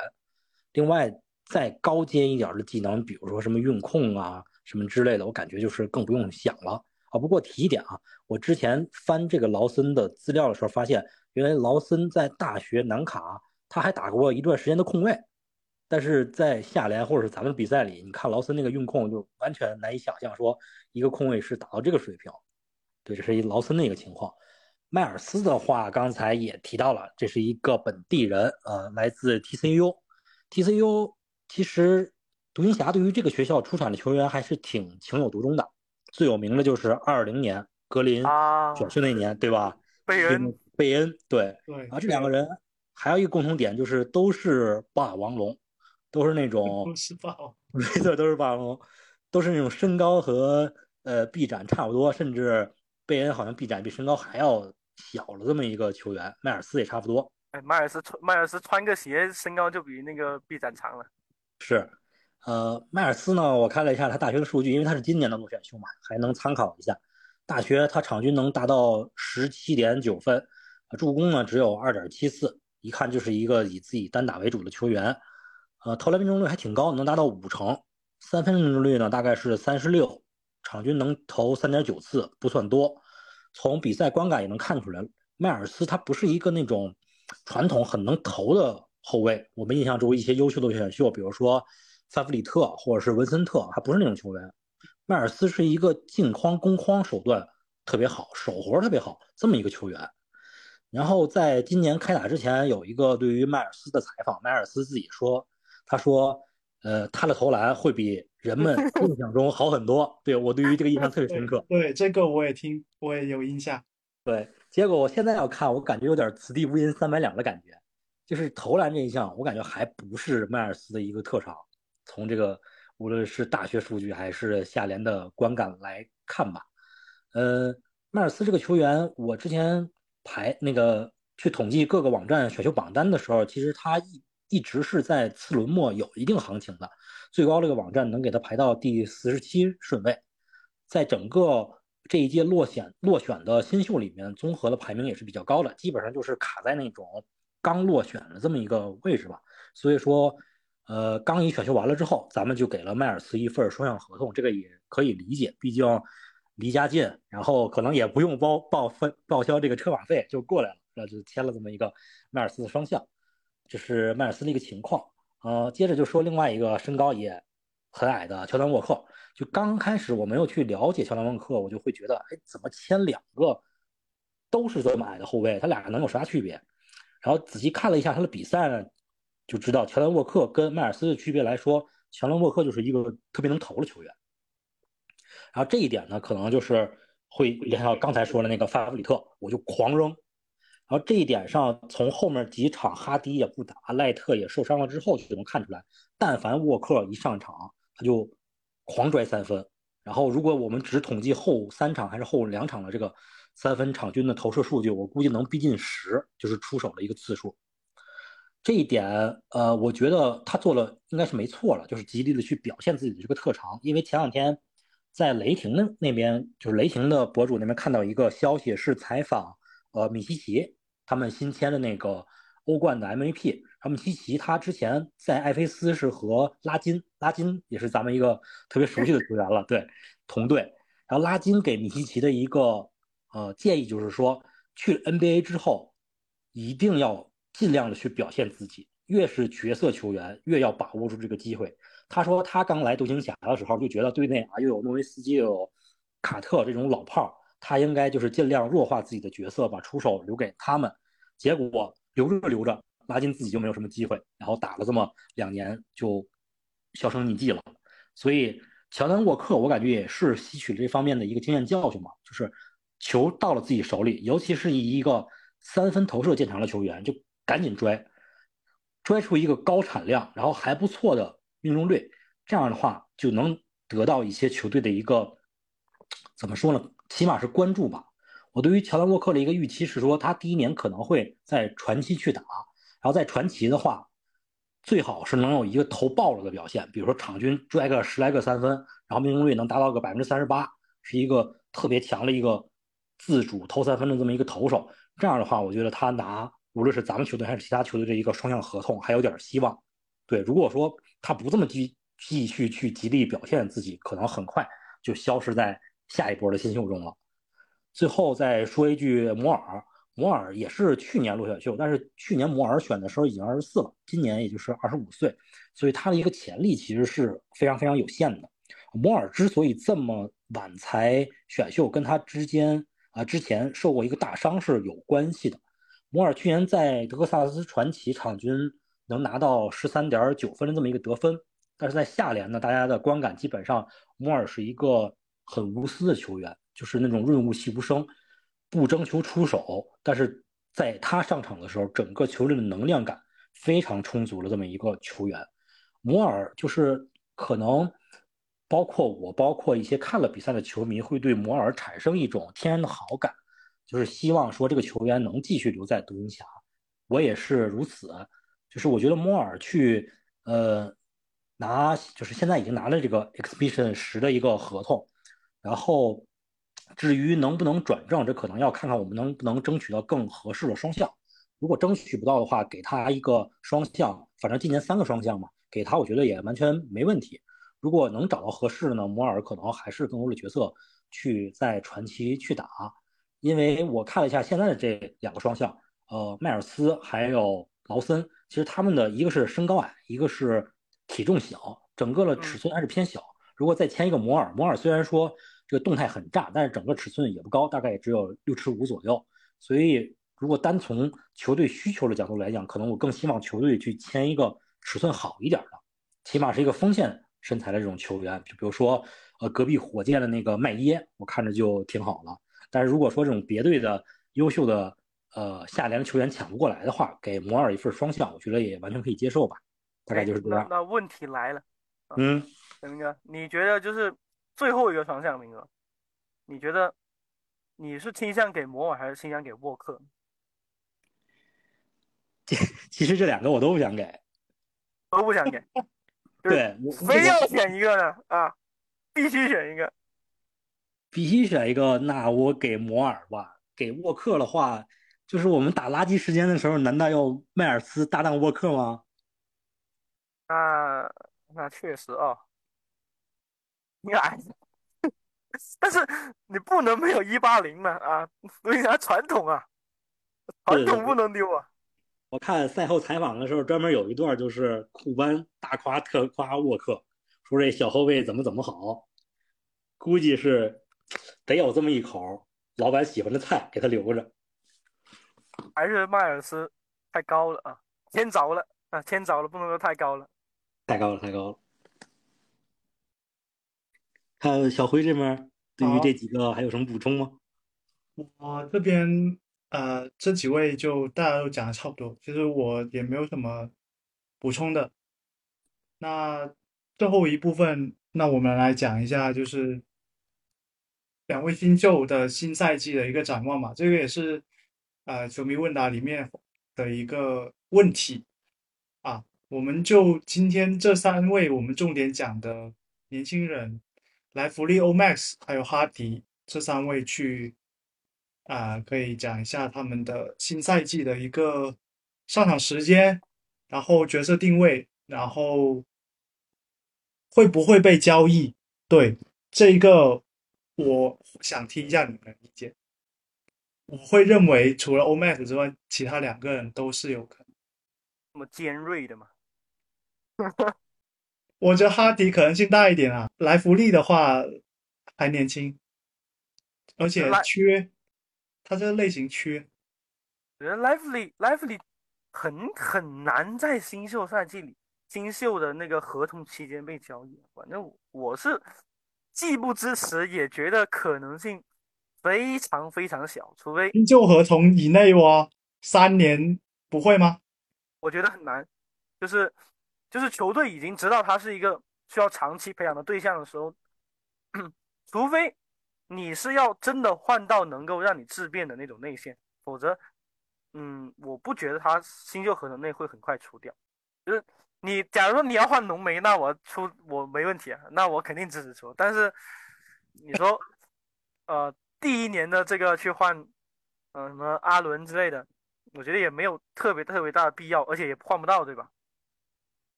另外，再高阶一点的技能，比如说什么运控啊。什么之类的，我感觉就是更不用想了啊。不过提一点啊，我之前翻这个劳森的资料的时候，发现原来劳森在大学南卡他还打过一段时间的控卫，但是在夏联或者是咱们比赛里，你看劳森那个运控就完全难以想象，说一个控卫是打到这个水平。对，这是一劳森的一个情况。迈尔斯的话，刚才也提到了，这是一个本地人，呃，来自 TCU。TCU 其实。独行侠对于这个学校出产的球员还是挺情有独钟的，最有名的就是二零年格林选秀那年，对吧？贝恩，贝恩，对，对。啊，这两个人还有一个共同点，就是都是霸王龙，都是那种都是霸王，没错，都是霸王龙，都是那种身高和呃臂展差不多，甚至贝恩好像臂展比身高还要小了这么一个球员，迈尔斯也差不多。哎，迈尔斯穿迈尔斯穿个鞋，身高就比那个臂展长了。是，呃，迈尔斯呢，我看了一下他大学的数据，因为他是今年的落选秀嘛，还能参考一下。大学他场均能达到十七点九分，助攻呢只有二点七四，一看就是一个以自己单打为主的球员。呃，投篮命中率还挺高，能达到五成。三分命中率呢大概是三十六，场均能投三点九次，不算多。从比赛观感也能看出来，迈尔斯他不是一个那种。传统很能投的后卫，我们印象中一些优秀的选秀，比如说范弗里特或者是文森特，还不是那种球员。迈尔斯是一个进框攻框手段特别好，手活特别好这么一个球员。然后在今年开打之前，有一个对于迈尔斯的采访，迈尔斯自己说，他说，呃，他的投篮会比人们 印象中好很多。对我对于这个印象特别深刻。对这个我也听，我也有印象。对。结果我现在要看，我感觉有点此地无银三百两的感觉，就是投篮这一项，我感觉还不是迈尔斯的一个特长。从这个无论是大学数据还是下联的观感来看吧，呃，迈尔斯这个球员，我之前排那个去统计各个网站选秀榜单的时候，其实他一一直是在次轮末有一定行情的，最高这个网站能给他排到第四十七顺位，在整个。这一届落选落选的新秀里面，综合的排名也是比较高的，基本上就是卡在那种刚落选的这么一个位置吧。所以说，呃，刚一选秀完了之后，咱们就给了迈尔斯一份双向合同，这个也可以理解，毕竟离家近，然后可能也不用报报分报销这个车马费就过来了，那就签了这么一个迈尔斯的双向，这是迈尔斯的一个情况。呃，接着就说另外一个身高也很矮的乔丹沃克。就刚开始我没有去了解乔丹沃克，我就会觉得，哎，怎么签两个都是这么矮的后卫？他俩能有啥区别？然后仔细看了一下他的比赛呢，就知道乔丹沃克跟迈尔斯的区别来说，乔丹沃克就是一个特别能投的球员。然后这一点呢，可能就是会联想到刚才说的那个范弗里特，我就狂扔。然后这一点上，从后面几场哈迪也不打，赖特也受伤了之后，就能看出来，但凡沃克一上场，他就。狂拽三分，然后如果我们只统计后三场还是后两场的这个三分场均的投射数据，我估计能逼近十，就是出手的一个次数。这一点，呃，我觉得他做了应该是没错了，就是极力的去表现自己的这个特长。因为前两天在雷霆的那边，就是雷霆的博主那边看到一个消息，是采访呃米西奇他们新签的那个欧冠的 MVP 然后。米西奇他之前在埃菲斯是和拉金，拉金也是咱们一个特别熟悉的球员了，对，同队。然后拉金给米西奇的一个呃建议就是说，去 NBA 之后一定要尽量的去表现自己，越是角色球员越要把握住这个机会。他说他刚来独行侠的时候就觉得队内啊又有诺维斯基又有卡特这种老炮儿，他应该就是尽量弱化自己的角色，把出手留给他们。结果留着留着。拉金自己就没有什么机会，然后打了这么两年就销声匿迹了。所以乔丹沃克，我感觉也是吸取这方面的一个经验教训嘛，就是球到了自己手里，尤其是以一个三分投射见长的球员，就赶紧拽，拽出一个高产量，然后还不错的命中率，这样的话就能得到一些球队的一个怎么说呢？起码是关注吧。我对于乔丹沃克的一个预期是说，他第一年可能会在传奇去打。然后在传奇的话，最好是能有一个投爆了的表现，比如说场均拽个十来个三分，然后命中率能达到个百分之三十八，是一个特别强的一个自主投三分的这么一个投手。这样的话，我觉得他拿无论是咱们球队还是其他球队的一个双向合同还有点希望。对，如果说他不这么继继续去极力表现自己，可能很快就消失在下一波的新秀中了。最后再说一句，摩尔。摩尔也是去年落选秀，但是去年摩尔选的时候已经二十四了，今年也就是二十五岁，所以他的一个潜力其实是非常非常有限的。摩尔之所以这么晚才选秀，跟他之间啊之前受过一个大伤是有关系的。摩尔去年在德克萨斯传奇场均能拿到十三点九分的这么一个得分，但是在下联呢，大家的观感基本上摩尔是一个很无私的球员，就是那种润物细无声。不争求出手，但是在他上场的时候，整个球队的能量感非常充足了。这么一个球员，摩尔就是可能包括我，包括一些看了比赛的球迷，会对摩尔产生一种天然的好感。就是希望说这个球员能继续留在独行侠。我也是如此，就是我觉得摩尔去呃拿，就是现在已经拿了这个 Exhibition 十的一个合同，然后至于能不能转正，这可能要看看我们能不能争取到更合适的双向。如果争取不到的话，给他一个双向，反正今年三个双向嘛，给他我觉得也完全没问题。如果能找到合适的呢，摩尔可能还是更多的角色去在传奇去打，因为我看了一下现在的这两个双向。呃，迈尔斯还有劳森，其实他们的一个是身高矮，一个是体重小，整个的尺寸还是偏小。如果再签一个摩尔，摩尔虽然说这个动态很炸，但是整个尺寸也不高，大概也只有六尺五左右。所以，如果单从球队需求的角度来讲，可能我更希望球队去签一个尺寸好一点的，起码是一个锋线身材的这种球员。就比如说，呃，隔壁火箭的那个麦耶，我看着就挺好了。但是如果说这种别队的优秀的，呃，下联的球员抢不过来的话，给摩尔一份双向，我觉得也完全可以接受吧。大概就是这样。那问题来了，嗯，明哥，你觉得就是最后一个双向，名额，你觉得你是倾向给摩尔还是倾向给沃克？其实这两个我都不想给，都不想给。对，非要选一个呢啊，必须选一个，必须选一个，那我给摩尔吧。给沃克的话。就是我们打垃圾时间的时候，难道要迈尔斯搭档沃克吗？那那确实啊，你矮，但是你不能没有一八零嘛啊，为啥传统啊？传统不能丢啊！我看赛后采访的时候，专门有一段就是库班大夸特夸沃克，说这小后卫怎么怎么好，估计是得有这么一口老板喜欢的菜给他留着。还是迈尔斯太高了啊，天着了啊，天着了，不能说太高了，太高了，太高了。看小辉这边对于这几个还有什么补充吗？我这边呃，这几位就大家都讲的差不多，其实我也没有什么补充的。那最后一部分，那我们来讲一下，就是两位新秀的新赛季的一个展望嘛，这个也是。呃，球迷问答里面的一个问题啊，我们就今天这三位我们重点讲的年轻人，莱弗利、欧 Max 还有哈迪这三位去啊，可以讲一下他们的新赛季的一个上场时间，然后角色定位，然后会不会被交易？对这一个，我想听一下你们的意见。我会认为，除了 Omax 之外，其他两个人都是有可能。那么尖锐的嘛？我觉得哈迪可能性大一点啊。莱弗利的话还年轻，而且缺他这个类型缺。我觉得莱弗利莱弗利很很难在新秀赛季里、新秀的那个合同期间被交易。反正我是既不支持，也觉得可能性。非常非常小，除非新旧合同以内哇，三年不会吗？我觉得很难，就是就是球队已经知道他是一个需要长期培养的对象的时候，除非你是要真的换到能够让你质变的那种内线，否则，嗯，我不觉得他新旧合同内会很快出掉。就是你假如说你要换浓眉，那我出我没问题啊，那我肯定支持出。但是你说，呃。第一年的这个去换，嗯，什么阿伦之类的，我觉得也没有特别特别大的必要，而且也换不到，对吧？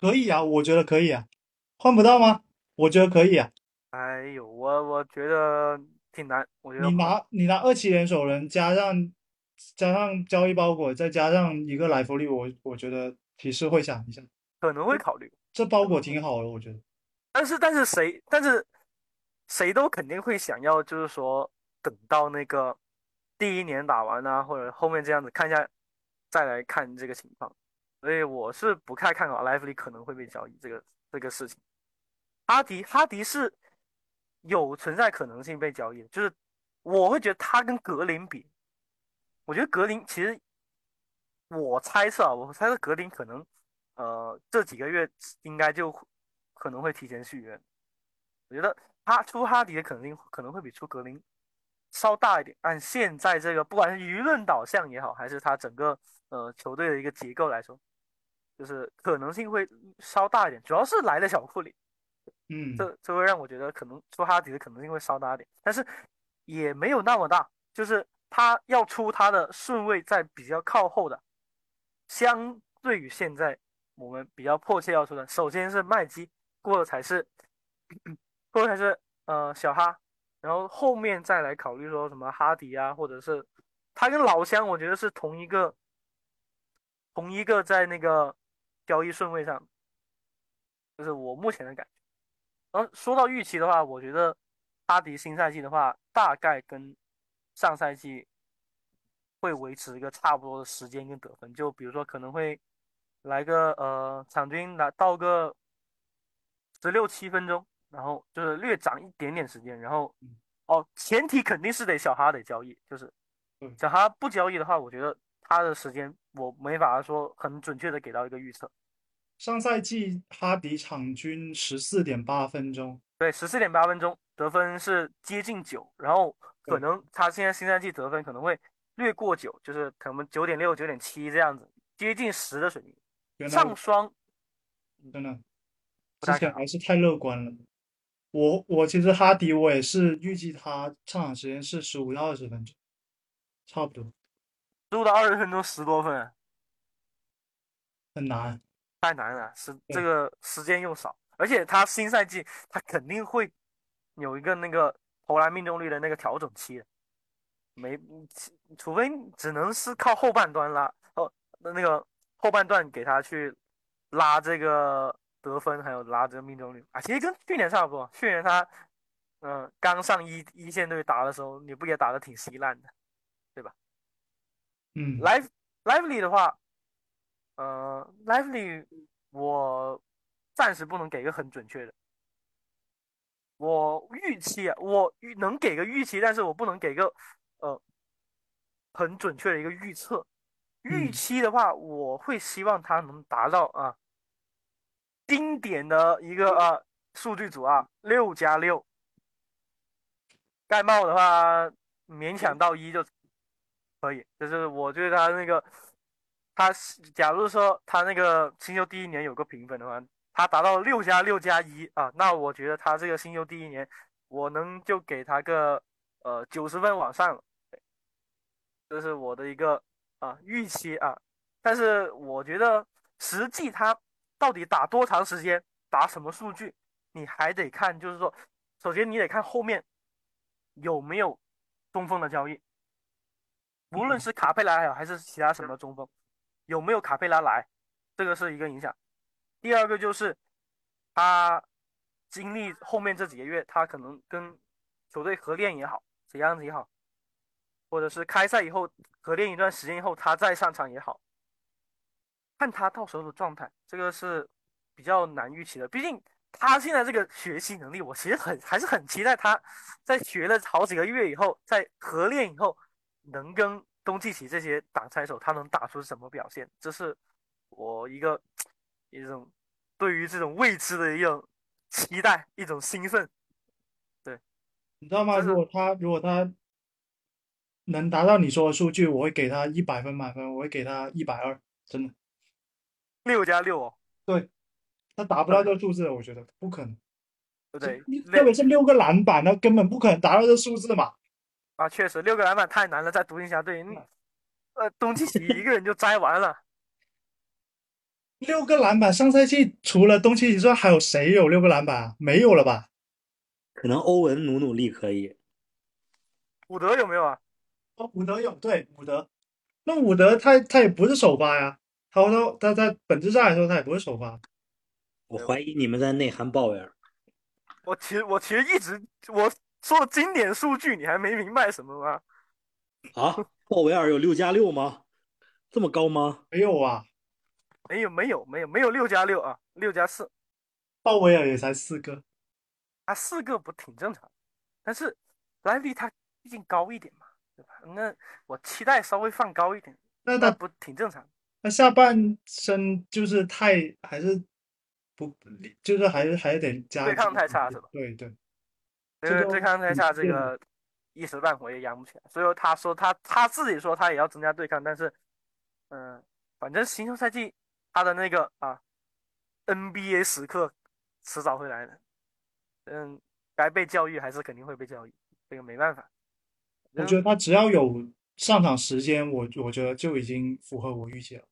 可以啊，我觉得可以啊，换不到吗？我觉得可以啊。哎呦，我我觉得挺难，我觉得你拿你拿二七联手人加上加上交易包裹，再加上一个来福利，我我觉得提示会想一下，可能会考虑。这包裹挺好的，我觉得。但是但是谁但是谁都肯定会想要，就是说。等到那个第一年打完啊，或者后面这样子看一下，再来看这个情况。所以我是不太看好莱弗利可能会被交易这个这个事情。哈迪哈迪是有存在可能性被交易，就是我会觉得他跟格林比，我觉得格林其实我猜测啊，我猜测格林可能呃这几个月应该就可能会提前续约。我觉得他出哈迪的肯定可能会比出格林。稍大一点。按现在这个不管是舆论导向也好，还是他整个呃球队的一个结构来说，就是可能性会稍大一点。主要是来的小库里，嗯，这这会让我觉得可能出哈迪的可能性会稍大一点，但是也没有那么大，就是他要出他的顺位在比较靠后的，相对于现在我们比较迫切要出的，首先是麦基，过了才是，过了才是呃小哈，然后后面再来考虑说什么哈迪啊，或者是他跟老乡，我觉得是同一个同一个在那个交易顺位上，就是我目前的感觉。然后说到预期的话，我觉得阿迪新赛季的话，大概跟上赛季会维持一个差不多的时间跟得分。就比如说可能会来个呃场均拿到个十六七分钟，然后就是略涨一点点时间。然后哦，前提肯定是得小哈得交易，就是嗯小哈不交易的话，我觉得他的时间我没法说很准确的给到一个预测。上赛季哈迪场均十四点八分钟，对，十四点八分钟，得分是接近九，然后可能他现在新赛季得分可能会略过九，就是可能九点六、九点七这样子，接近十的水平。上双。真的。之前还是太乐观了。我我其实哈迪我也是预计他上场时间是十五到二十分钟，差不多。十五到二十分钟十多分，很难。太难了，时这个时间又少，而且他新赛季他肯定会有一个那个投篮命中率的那个调整期的，没，除非只能是靠后半段拉，哦，那那个后半段给他去拉这个得分，还有拉这个命中率。啊，其实跟去年差不多，去年他嗯、呃刚上一一线队打的时候，你不也打的挺稀烂的，对吧？嗯，Live Lively 的话，呃，Lively 我暂时不能给个很准确的，我预期啊，我预能给个预期，但是我不能给个呃很准确的一个预测。预嗯。期的话，我会希望他能达到啊经典的一个啊数据组啊六加六，盖帽的话勉强到一就可以，就是我觉得他那个，他假如说他那个新秀第一年有个评分的话，他达到六加六加一啊，那我觉得他这个新秀第一年，我能就给他个呃九十分往上了，这是我的一个啊预期啊，但是我觉得实际他到底打多长时间，打什么数据，你还得看，就是说，首先你得看后面有没有中锋的交易。无论是卡佩拉还好，还是其他什么中锋，有没有卡佩拉来，这个是一个影响。第二个就是他经历后面这几个月，他可能跟球队合练也好，怎样子也好，或者是开赛以后合练一段时间以后，他再上场也好，看他到时候的状态，这个是比较难预期的。毕竟他现在这个学习能力，我其实很还是很期待他在学了好几个月以后，在合练以后。能跟东契奇这些挡拆手，他能打出什么表现？这是我一个一种对于这种未知的一种期待，一种兴奋。对你知道吗？如果他如果他能达到你说的数据，我会给他一百分满分，我会给他一百二，真的。六加六哦，对他达不到这个数字，我觉得不可能。对不对？特别是六个篮板，他根本不可能达到这数字嘛。啊，确实六个篮板太难了，在独行侠队，你呃，东契奇一个人就摘完了。六个篮板，上赛季除了东契奇之外，还有谁有六个篮板啊？没有了吧？可能欧文努努力可以。伍德有没有啊？哦，伍德有，对，伍德。那伍德他他也不是首发呀，他他他在本质上来说他也不是首发。我怀疑你们在内涵鲍威尔。我其实我其实一直我说经典数据，你还没明白什么吗？啊，鲍威尔有六加六吗？这么高吗？没有啊，没有没有没有没有六加六啊，六加四。鲍威尔也才四个。他四个不挺正常，但是莱利他毕竟高一点嘛，对吧？那我期待稍微放高一点，那他那不挺正常？他下半身就是太还是不就是还是还得加对抗太差是吧？对对，对这个对抗太下，这嗯个一时半会也养不起来。所以说他说他他自己说他也要增加对抗，但是，嗯，反正新秀赛季他的那个啊，NBA 时刻迟早会来的。嗯，该被教育还是肯定会被教育，这个没办法。我觉得他只要有上场时间，我我觉得就已经符合我预期了。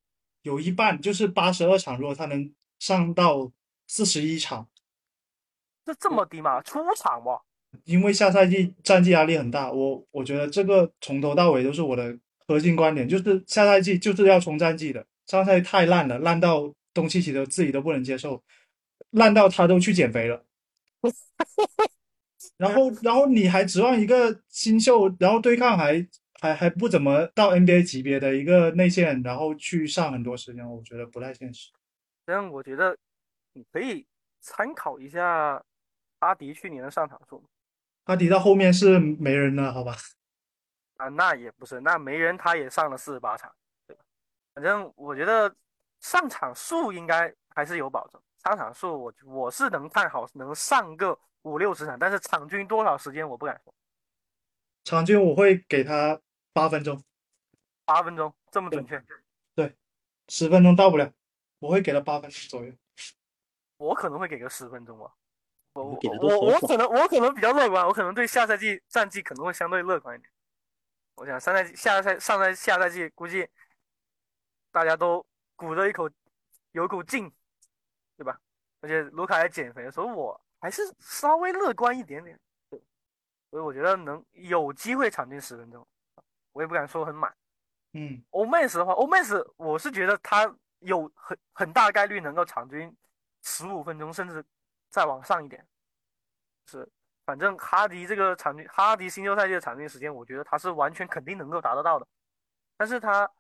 有一半就是八十二场，如果他能上到四十一场，这这么低吗？出场哇！因为下赛季战绩压力很大，我我觉得这个从头到尾都是我的核心观点，就是下赛季就是要冲战绩的。上赛季太烂了，烂到东契奇都自己都不能接受，烂到他都去减肥了。然后，然后你还指望一个新秀，然后对抗还还还不怎么到 NBA 级别的一个内线，然后去上很多时间，我觉得不太现实。这样我觉得你可以参考一下阿迪去年的上场数。阿迪到后面是没人了，好吧？啊，那也不是，那没人他也上了四十八场，对吧？反正我觉得上场数应该还是有保证。上场数我我是能看好能上个五六十场，但是场均多少时间我不敢说。场均我会给他八分钟，八分钟这么准确？对，十分钟到不了，我会给他八分钟左右。我可能会给个十分钟吧。我我可能我可能比较乐观，我可能对下赛季战绩可能会相对乐观一点。我想上赛季下赛上赛下赛季估计大家都鼓着一口有股劲。对吧？而且卢卡还减肥，所以我还是稍微乐观一点点。对，所以我觉得能有机会场均十分钟，我也不敢说很满。嗯，欧麦斯的话，欧麦斯我是觉得他有很很大概率能够场均十五分钟，甚至再往上一点。是，反正哈迪这个场均，哈迪新秀赛季的场均时间，我觉得他是完全肯定能够达得到的。但是他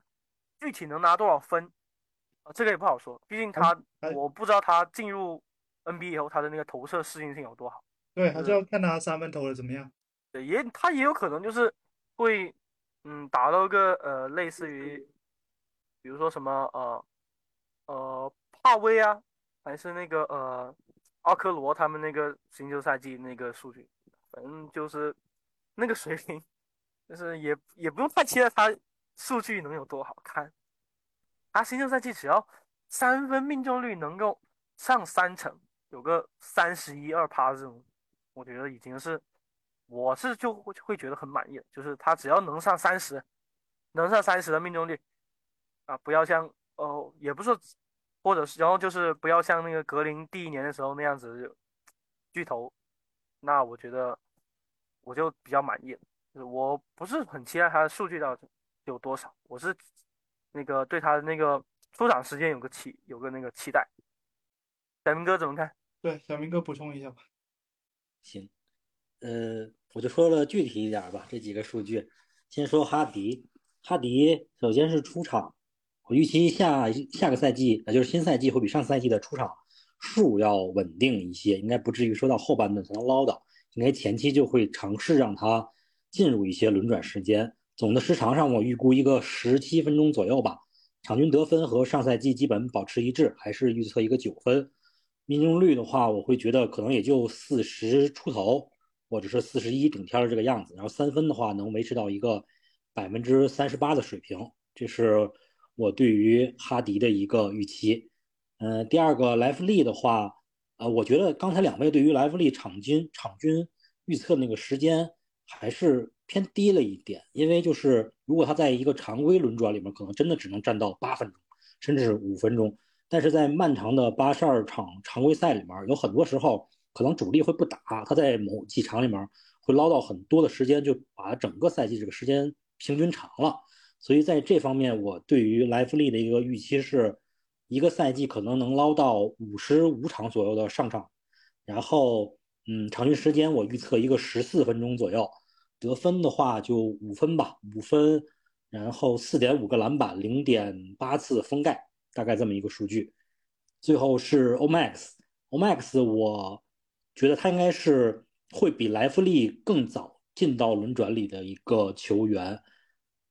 具体能拿多少分？这个也不好说，毕竟他，我不知道他进入 NBA 以后他的那个投射适应性有多好。对，还是要看他三分投的怎么样。对，也他也有可能就是会，嗯，达到个呃类似于，比如说什么呃呃帕威啊，还是那个呃奥克罗他们那个新秀赛季那个数据，反正就是那个水平，就是也也不用太期待他数据能有多好看。他新秀赛季只要三分命中率能够上三成，有个三十一二趴这种，我觉得已经是，我是就会会觉得很满意。就是他只要能上三十，能上三十的命中率，啊，不要像哦，也不是，或者是然后就是不要像那个格林第一年的时候那样子巨头，那我觉得我就比较满意了。就是我不是很期待他的数据到有多少，我是。那个对他的那个出场时间有个期，有个那个期待。小明哥怎么看？对，小明哥补充一下吧。行，呃，我就说了具体一点吧，这几个数据。先说哈迪，哈迪首先是出场，我预期下下个赛季，那就是新赛季会比上赛季的出场数要稳定一些，应该不至于说到后半段才能捞到，应该前期就会尝试让他进入一些轮转时间。总的时长上，我预估一个十七分钟左右吧。场均得分和上赛季基本保持一致，还是预测一个九分。命中率的话，我会觉得可能也就四十出头，或者是四十一顶天的这个样子。然后三分的话，能维持到一个百分之三十八的水平，这是我对于哈迪的一个预期。嗯，第二个莱弗利的话，呃，我觉得刚才两位对于莱弗利场均场均预测那个时间还是。偏低了一点，因为就是如果他在一个常规轮转里面，可能真的只能站到八分钟，甚至是五分钟。但是在漫长的八十二场常规赛里面，有很多时候可能主力会不打，他在某几场里面会捞到很多的时间，就把整个赛季这个时间平均长了。所以在这方面，我对于莱弗利的一个预期是，一个赛季可能能捞到五十五场左右的上场，然后嗯，场均时间我预测一个十四分钟左右。得分的话就五分吧，五分，然后四点五个篮板，零点八次封盖，大概这么一个数据。最后是 Omax，Omax，我觉得他应该是会比莱弗利更早进到轮转里的一个球员。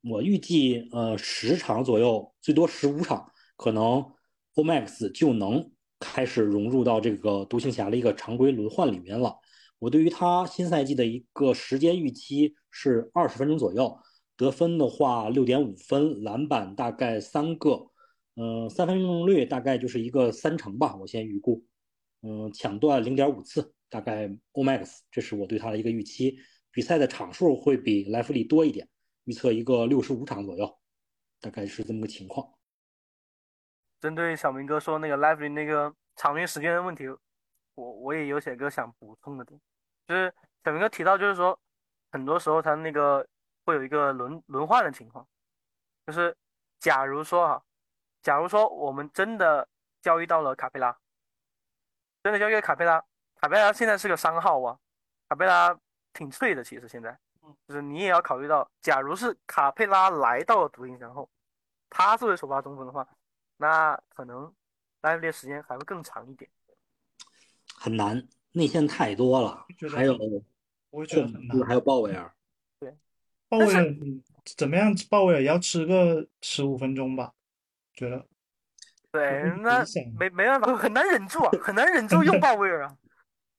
我预计呃十场左右，最多十五场，可能 Omax 就能开始融入到这个独行侠的一个常规轮换里面了。我对于他新赛季的一个时间预期是二十分钟左右，得分的话六点五分，篮板大概三个，嗯，三分命中率大概就是一个三成吧，我先预估，嗯，抢断零点五次，大概 O max，这是我对他的一个预期。比赛的场数会比莱弗利多一点，预测一个六十五场左右，大概是这么个情况。针对小明哥说那个 Lively 那个场均时间的问题，我我也有些个想补充的点，就是小明哥提到，就是说很多时候他那个会有一个轮轮换的情况，就是假如说哈，假如说我们真的交易到了卡佩拉，真的交易卡佩拉，卡佩拉现在是个三号啊，卡佩拉挺脆的，其实现在，就是你也要考虑到，假如是卡佩拉来到了独行侠后，他作为首发中锋的话。那可能待的时间还会更长一点，很难，内线太多了，还有，我觉得很难，还有鲍威尔，对，鲍威尔怎么样？鲍威尔要吃个十五分钟吧，觉得，对，那没没办法，很难忍住啊，很难忍住用鲍威尔啊。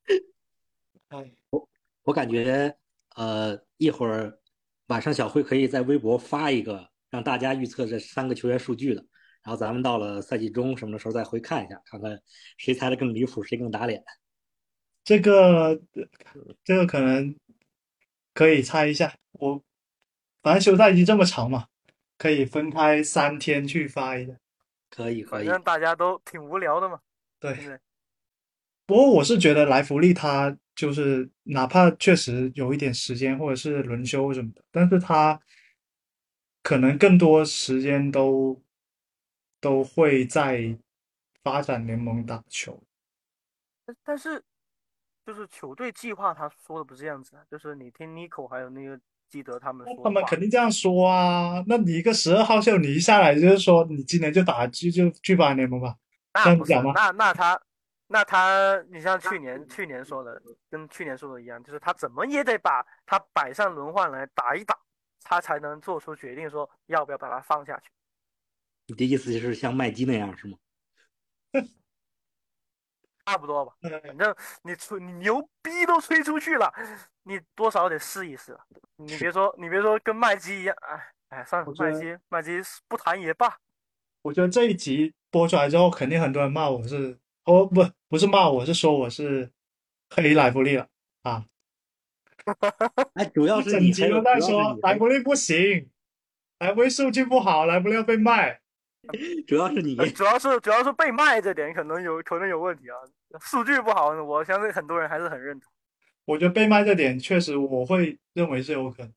哎，我我感觉，呃，一会儿晚上小辉可以在微博发一个，让大家预测这三个球员数据的。然后咱们到了赛季中什么的时候再回看一下，看看谁猜的更离谱，谁更打脸。这个这个可能可以猜一下。我反正休赛期这么长嘛，可以分开三天去发一下。可以可以，反正大家都挺无聊的嘛。对。不过我是觉得莱弗利他就是哪怕确实有一点时间或者是轮休什么的，但是他可能更多时间都。都会在发展联盟打球，但但是就是球队计划他说的不是这样子啊，就是你听 Nico 还有那个基德他们说，他们肯定这样说啊。那你一个十二号秀，你一下来就是说你今年就打就就去发展联盟吧？那不讲吗？那那他那他，你像去年去年说的，跟去年说的一样，就是他怎么也得把他摆上轮换来打一打，他才能做出决定，说要不要把他放下去。你的意思就是像麦基那样是吗？差不多吧，反正你吹你牛逼都吹出去了，你多少得试一试。你别说你别说跟麦基一样，哎哎，算了，麦基麦基不谈也罢。我觉得这一集播出来之后，肯定很多人骂我是哦不不是骂我是说我是黑莱弗利了啊。哎，主要是整集都在说莱弗利不行，莱弗利数据不好，莱弗利要被卖。主要是你，主要是主要是被卖这点可能有可能有问题啊，数据不好，我相信很多人还是很认同。我觉得被卖这点确实我会认为是有可能，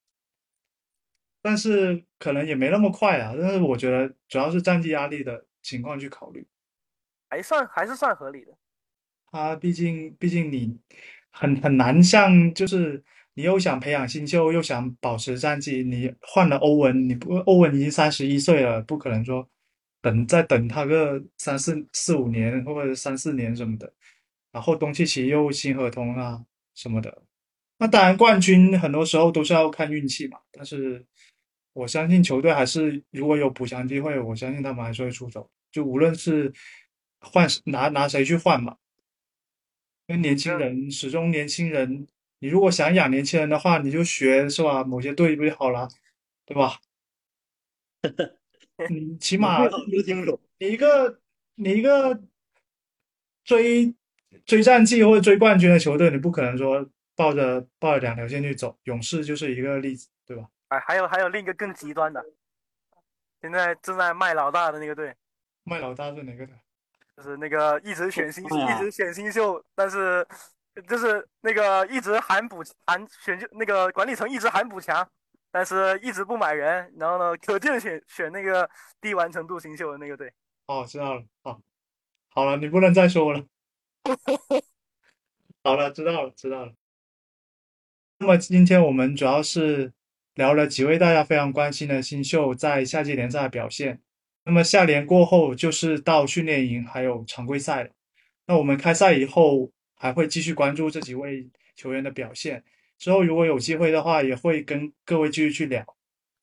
但是可能也没那么快啊。但是我觉得主要是战绩压力的情况去考虑，还算还是算合理的。他毕竟毕竟你很很难像就是你又想培养新秀又想保持战绩，你换了欧文，你不欧文已经三十一岁了，不可能说。等再等他个三四四五年或者三四年什么的，然后东契奇又新合同啊什么的，那当然冠军很多时候都是要看运气嘛。但是我相信球队还是如果有补强机会，我相信他们还是会出手。就无论是换拿拿谁去换嘛，因为年轻人始终年轻人，你如果想养年轻人的话，你就学是吧？某些队不就好了，对吧？你 起码你一个你一个追追战绩或者追冠军的球队，你不可能说抱着抱着两条线去走。勇士就是一个例子，对吧？哎，还有还有另一个更极端的，现在正在卖老大的那个队，卖老大是哪个队？就是那个一直选新秀一直选新秀，但是就是那个一直喊补喊选秀那个管理层一直喊补强。但是一直不买人，然后呢，可劲选选那个低完成度新秀的那个队。哦，知道了。好，好了，你不能再说了。好了，知道了，知道了。那么今天我们主要是聊了几位大家非常关心的新秀在夏季联赛的表现。那么夏联过后就是到训练营还有常规赛。那我们开赛以后还会继续关注这几位球员的表现。之后如果有机会的话，也会跟各位继续去聊。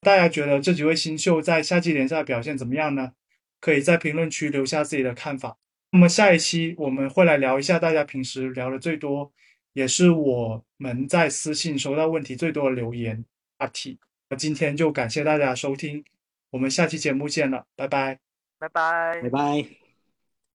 大家觉得这几位新秀在夏季联赛表现怎么样呢？可以在评论区留下自己的看法。那么下一期我们会来聊一下大家平时聊的最多也是我们在私信收到问题最多的留言话题。那今天就感谢大家收听，我们下期节目见了，拜拜。拜拜拜拜。